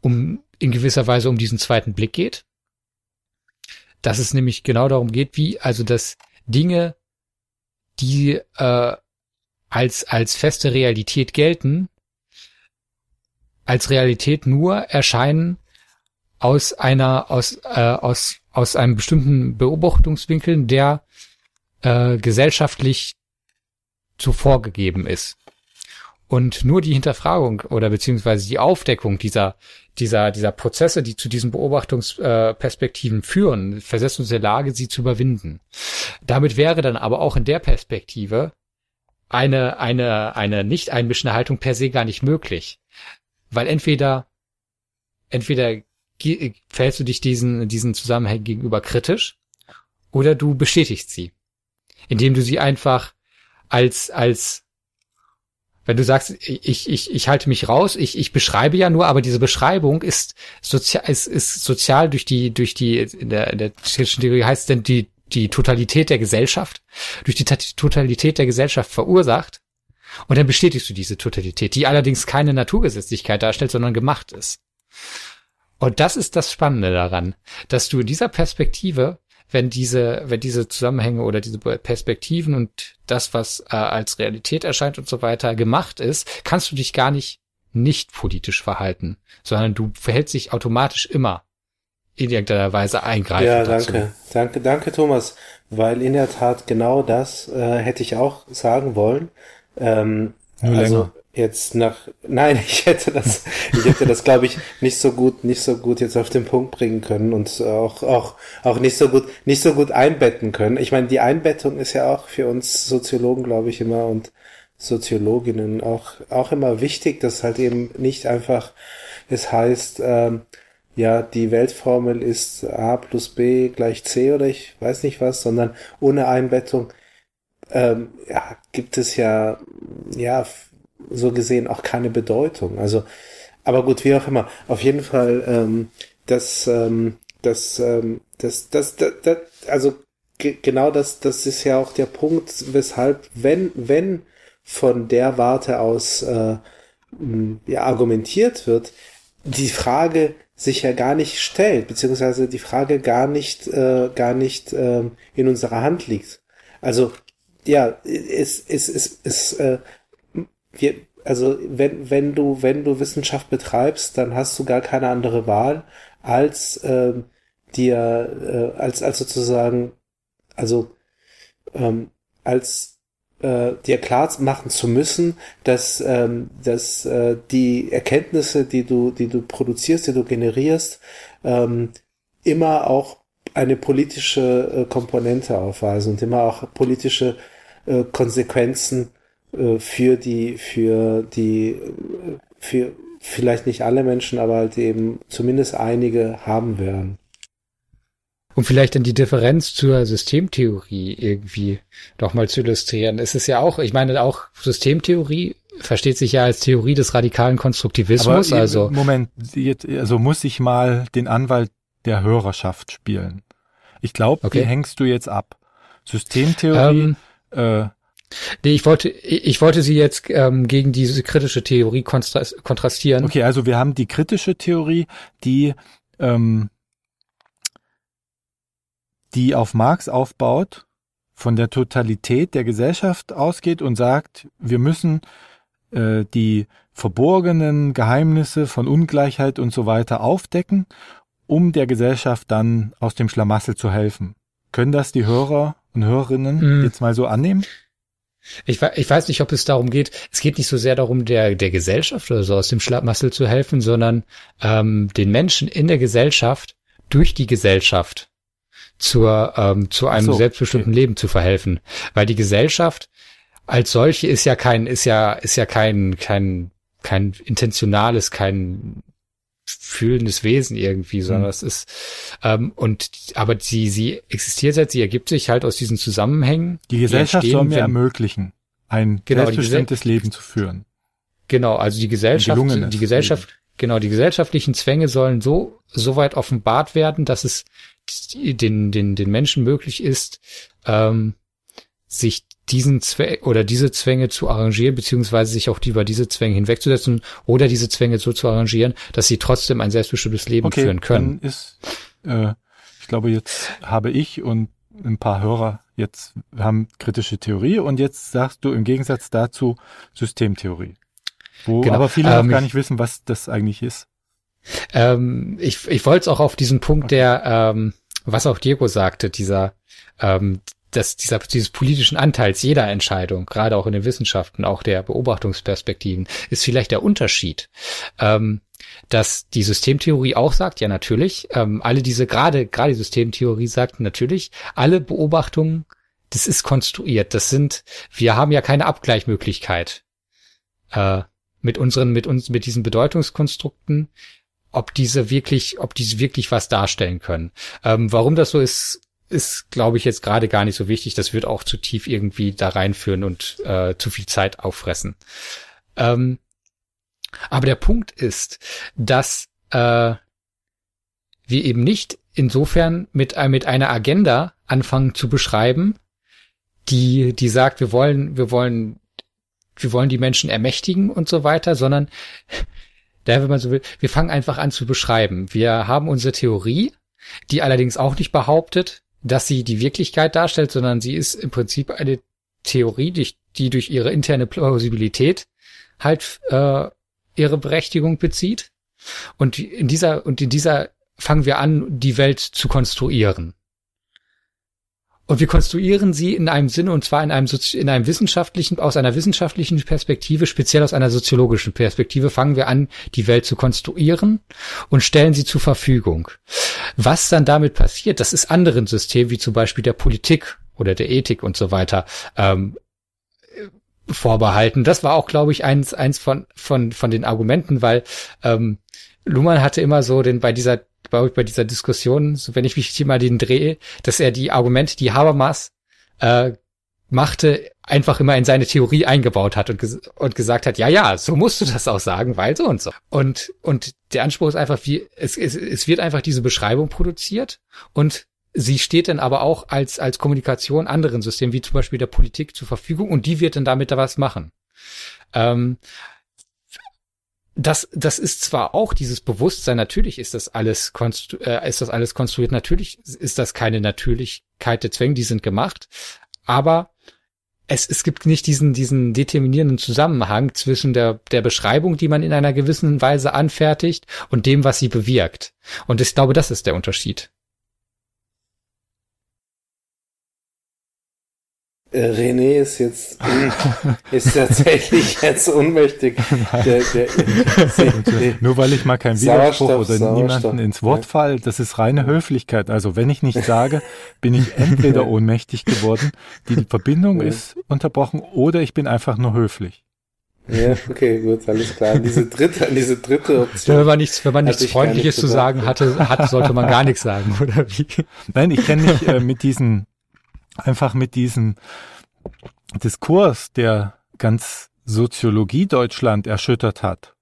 um in gewisser Weise um diesen zweiten Blick geht. Dass es nämlich genau darum geht, wie, also dass Dinge, die äh, als, als feste Realität gelten, als Realität nur erscheinen aus einer, aus, äh, aus, aus einem bestimmten Beobachtungswinkel, der äh, gesellschaftlich so vorgegeben ist. Und nur die Hinterfragung oder beziehungsweise die Aufdeckung dieser, dieser, dieser Prozesse, die zu diesen Beobachtungsperspektiven führen, versetzt uns in der Lage, sie zu überwinden. Damit wäre dann aber auch in der Perspektive eine, eine, eine nicht einmischende Haltung per se gar nicht möglich. Weil entweder, entweder fällst du dich diesen, diesen Zusammenhängen gegenüber kritisch oder du bestätigst sie. Indem du sie einfach als, als, wenn du sagst, ich, ich, ich halte mich raus, ich, ich beschreibe ja nur, aber diese Beschreibung ist sozial, ist, ist sozial durch die, durch die, in der, in der kritischen Theorie heißt denn die, die Totalität der Gesellschaft, durch die Totalität der Gesellschaft verursacht. Und dann bestätigst du diese Totalität, die allerdings keine Naturgesetzlichkeit darstellt, sondern gemacht ist. Und das ist das Spannende daran, dass du in dieser Perspektive, wenn diese, wenn diese Zusammenhänge oder diese Perspektiven und das, was äh, als Realität erscheint und so weiter gemacht ist, kannst du dich gar nicht nicht politisch verhalten, sondern du verhältst dich automatisch immer in irgendeiner Weise eingreifen. Ja, danke, dazu. danke, danke, Thomas, weil in der Tat genau das äh, hätte ich auch sagen wollen. Ähm, Nur also länger. Jetzt nach, nein, ich hätte das, ich hätte das, glaube ich, nicht so gut, nicht so gut jetzt auf den Punkt bringen können und auch, auch, auch nicht so gut, nicht so gut einbetten können. Ich meine, die Einbettung ist ja auch für uns Soziologen, glaube ich, immer und Soziologinnen auch, auch immer wichtig, dass halt eben nicht einfach es heißt, ähm, ja, die Weltformel ist a plus b gleich c oder ich weiß nicht was, sondern ohne Einbettung ähm, ja, gibt es ja, ja, so gesehen auch keine Bedeutung. Also, aber gut, wie auch immer. Auf jeden Fall, ähm, das, ähm, das, ähm, das, das, das, das also genau das, das ist ja auch der Punkt, weshalb, wenn, wenn von der Warte aus äh, ja, argumentiert wird, die Frage, sich ja gar nicht stellt, beziehungsweise die Frage gar nicht, äh, gar nicht äh, in unserer Hand liegt. Also ja, es, es, es, es äh, wir, also wenn, wenn du, wenn du Wissenschaft betreibst, dann hast du gar keine andere Wahl, als äh, dir, äh, als, als sozusagen, also ähm, als äh, dir klar machen zu müssen, dass, ähm, dass äh, die Erkenntnisse, die du, die du produzierst, die du generierst, ähm, immer auch eine politische äh, Komponente aufweisen und immer auch politische äh, Konsequenzen für die, für die, äh, für vielleicht nicht alle Menschen, aber halt eben zumindest einige haben werden. Um vielleicht dann die Differenz zur Systemtheorie irgendwie doch mal zu illustrieren. Es ist ja auch, ich meine auch Systemtheorie versteht sich ja als Theorie des radikalen Konstruktivismus. Aber, also Moment, jetzt, also muss ich mal den Anwalt der Hörerschaft spielen. Ich glaube, okay. die hängst du jetzt ab. Systemtheorie. Ähm, äh, Nee, ich wollte, ich wollte sie jetzt ähm, gegen diese kritische Theorie kontrastieren. Okay, also wir haben die kritische Theorie, die ähm, die auf Marx aufbaut, von der Totalität der Gesellschaft ausgeht und sagt, wir müssen äh, die verborgenen Geheimnisse von Ungleichheit und so weiter aufdecken, um der Gesellschaft dann aus dem Schlamassel zu helfen. Können das die Hörer und Hörerinnen mm. jetzt mal so annehmen? Ich, ich weiß nicht, ob es darum geht. Es geht nicht so sehr darum, der, der Gesellschaft oder so aus dem Schlamassel zu helfen, sondern ähm, den Menschen in der Gesellschaft durch die Gesellschaft zur, ähm, zu einem so, selbstbestimmten okay. Leben zu verhelfen. Weil die Gesellschaft als solche ist ja kein, ist ja, ist ja kein, kein, kein intentionales, kein fühlendes Wesen irgendwie, sondern mhm. es ist ähm, und aber sie sie existiert halt, sie ergibt sich halt aus diesen Zusammenhängen. Die Gesellschaft die soll mir ermöglichen, ein genau, selbstbestimmtes Leben zu führen. Genau, also die Gesellschaft, die Gesellschaft, Leben. genau, die gesellschaftlichen Zwänge sollen so so weit offenbart werden, dass es den, den, den Menschen möglich ist, ähm, sich diesen Zwänge oder diese Zwänge zu arrangieren, beziehungsweise sich auch über diese Zwänge hinwegzusetzen oder diese Zwänge so zu arrangieren, dass sie trotzdem ein selbstbestimmtes Leben okay, führen können. Dann ist, äh, ich glaube, jetzt habe ich und ein paar Hörer jetzt haben kritische Theorie und jetzt sagst du im Gegensatz dazu Systemtheorie. Wo genau, aber viele ähm, noch gar nicht wissen, was das eigentlich ist. Ähm, ich ich wollte es auch auf diesen Punkt der, ähm, was auch Diego sagte, dieser, ähm, des, dieser, dieses politischen Anteils jeder Entscheidung, gerade auch in den Wissenschaften, auch der Beobachtungsperspektiven, ist vielleicht der Unterschied, ähm, dass die Systemtheorie auch sagt, ja natürlich, ähm, alle diese, gerade, gerade die Systemtheorie sagt natürlich, alle Beobachtungen, das ist konstruiert, das sind, wir haben ja keine Abgleichmöglichkeit äh, mit unseren, mit uns, mit diesen Bedeutungskonstrukten, ob diese wirklich, ob diese wirklich was darstellen können. Ähm, warum das so ist, ist, glaube ich, jetzt gerade gar nicht so wichtig. Das wird auch zu tief irgendwie da reinführen und äh, zu viel Zeit auffressen. Ähm, aber der Punkt ist, dass äh, wir eben nicht insofern mit, äh, mit einer Agenda anfangen zu beschreiben, die, die sagt, wir wollen, wir wollen, wir wollen die Menschen ermächtigen und so weiter, sondern da, wenn man so will, wir fangen einfach an zu beschreiben. Wir haben unsere Theorie, die allerdings auch nicht behauptet, dass sie die Wirklichkeit darstellt, sondern sie ist im Prinzip eine Theorie, die, durch ihre interne Plausibilität halt äh, ihre Berechtigung bezieht. Und in dieser und in dieser fangen wir an, die Welt zu konstruieren. Und wir konstruieren sie in einem Sinne, und zwar in einem, in einem wissenschaftlichen, aus einer wissenschaftlichen Perspektive, speziell aus einer soziologischen Perspektive, fangen wir an, die Welt zu konstruieren und stellen sie zur Verfügung. Was dann damit passiert, das ist anderen Systemen, wie zum Beispiel der Politik oder der Ethik und so weiter, ähm, vorbehalten. Das war auch, glaube ich, eins, eins von, von, von den Argumenten, weil ähm, Luhmann hatte immer so den bei dieser bei, bei dieser Diskussion, so wenn ich mich hier mal den drehe, dass er die Argumente, die Habermas äh, machte, einfach immer in seine Theorie eingebaut hat und, ges und gesagt hat, ja, ja, so musst du das auch sagen, weil so und so. Und, und der Anspruch ist einfach, wie, es, es, es wird einfach diese Beschreibung produziert und sie steht dann aber auch als, als Kommunikation anderen Systemen, wie zum Beispiel der Politik zur Verfügung und die wird dann damit da was machen. Ähm, das, das ist zwar auch dieses Bewusstsein, natürlich ist das alles, konstru äh, ist das alles konstruiert, natürlich ist das keine Natürlichkeit der Zwänge, die sind gemacht, aber es, es gibt nicht diesen, diesen determinierenden Zusammenhang zwischen der, der Beschreibung, die man in einer gewissen Weise anfertigt und dem, was sie bewirkt. Und ich glaube, das ist der Unterschied. René ist jetzt ist tatsächlich jetzt unmächtig. Der, der, der, Nur weil ich mal keinen Widerspruch oder niemanden ins Wort ja. fall, das ist reine Höflichkeit. Also wenn ich nicht sage, bin ich entweder ohnmächtig geworden, die, die Verbindung ja. ist unterbrochen, oder ich bin einfach nur höflich. Ja, okay, gut, alles klar. Diese dritte, diese dritte Option. Wenn man nichts, wenn man nichts Freundliches zu sagen hatte, hat, sollte man gar nichts sagen, oder wie? Nein, ich kenne mich äh, mit diesen einfach mit diesem Diskurs, der ganz Soziologie Deutschland erschüttert hat,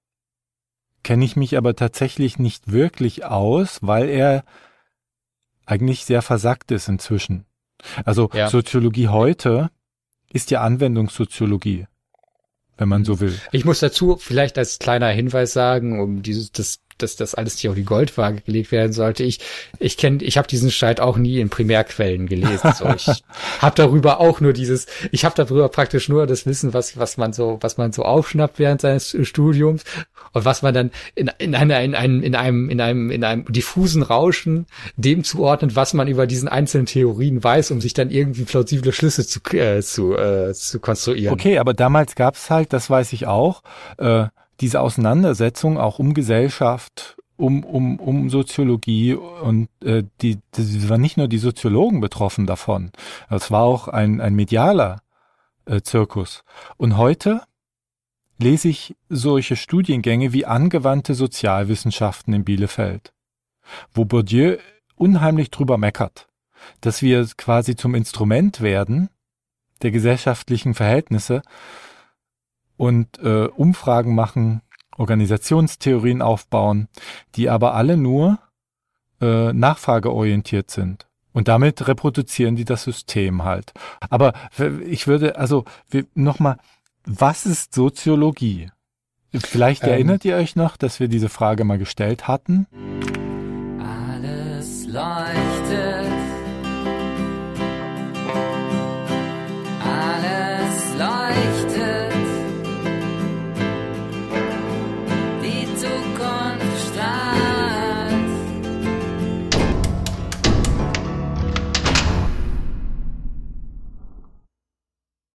kenne ich mich aber tatsächlich nicht wirklich aus, weil er eigentlich sehr versackt ist inzwischen. Also ja. Soziologie heute ist ja Anwendungssoziologie, wenn man so will. Ich muss dazu vielleicht als kleiner Hinweis sagen, um dieses das dass das alles hier auf die Goldwaage gelegt werden sollte. Ich ich kenne, ich habe diesen Streit auch nie in Primärquellen gelesen. So, ich habe darüber auch nur dieses, ich habe darüber praktisch nur das Wissen, was was man so was man so aufschnappt während seines Studiums und was man dann in in einer in einem in einem in einem in einem diffusen Rauschen dem zuordnet, was man über diesen einzelnen Theorien weiß, um sich dann irgendwie plausible Schlüsse zu äh, zu äh, zu konstruieren. Okay, aber damals gab's halt, das weiß ich auch. Äh diese Auseinandersetzung auch um Gesellschaft, um, um, um Soziologie und äh, die, die waren nicht nur die Soziologen betroffen davon, es war auch ein, ein medialer äh, Zirkus. Und heute lese ich solche Studiengänge wie angewandte Sozialwissenschaften in Bielefeld, wo Bourdieu unheimlich drüber meckert, dass wir quasi zum Instrument werden der gesellschaftlichen Verhältnisse und äh, Umfragen machen, Organisationstheorien aufbauen, die aber alle nur äh, nachfrageorientiert sind. Und damit reproduzieren die das System halt. Aber ich würde, also nochmal, was ist Soziologie? Vielleicht ähm, erinnert ihr euch noch, dass wir diese Frage mal gestellt hatten. Alles läuft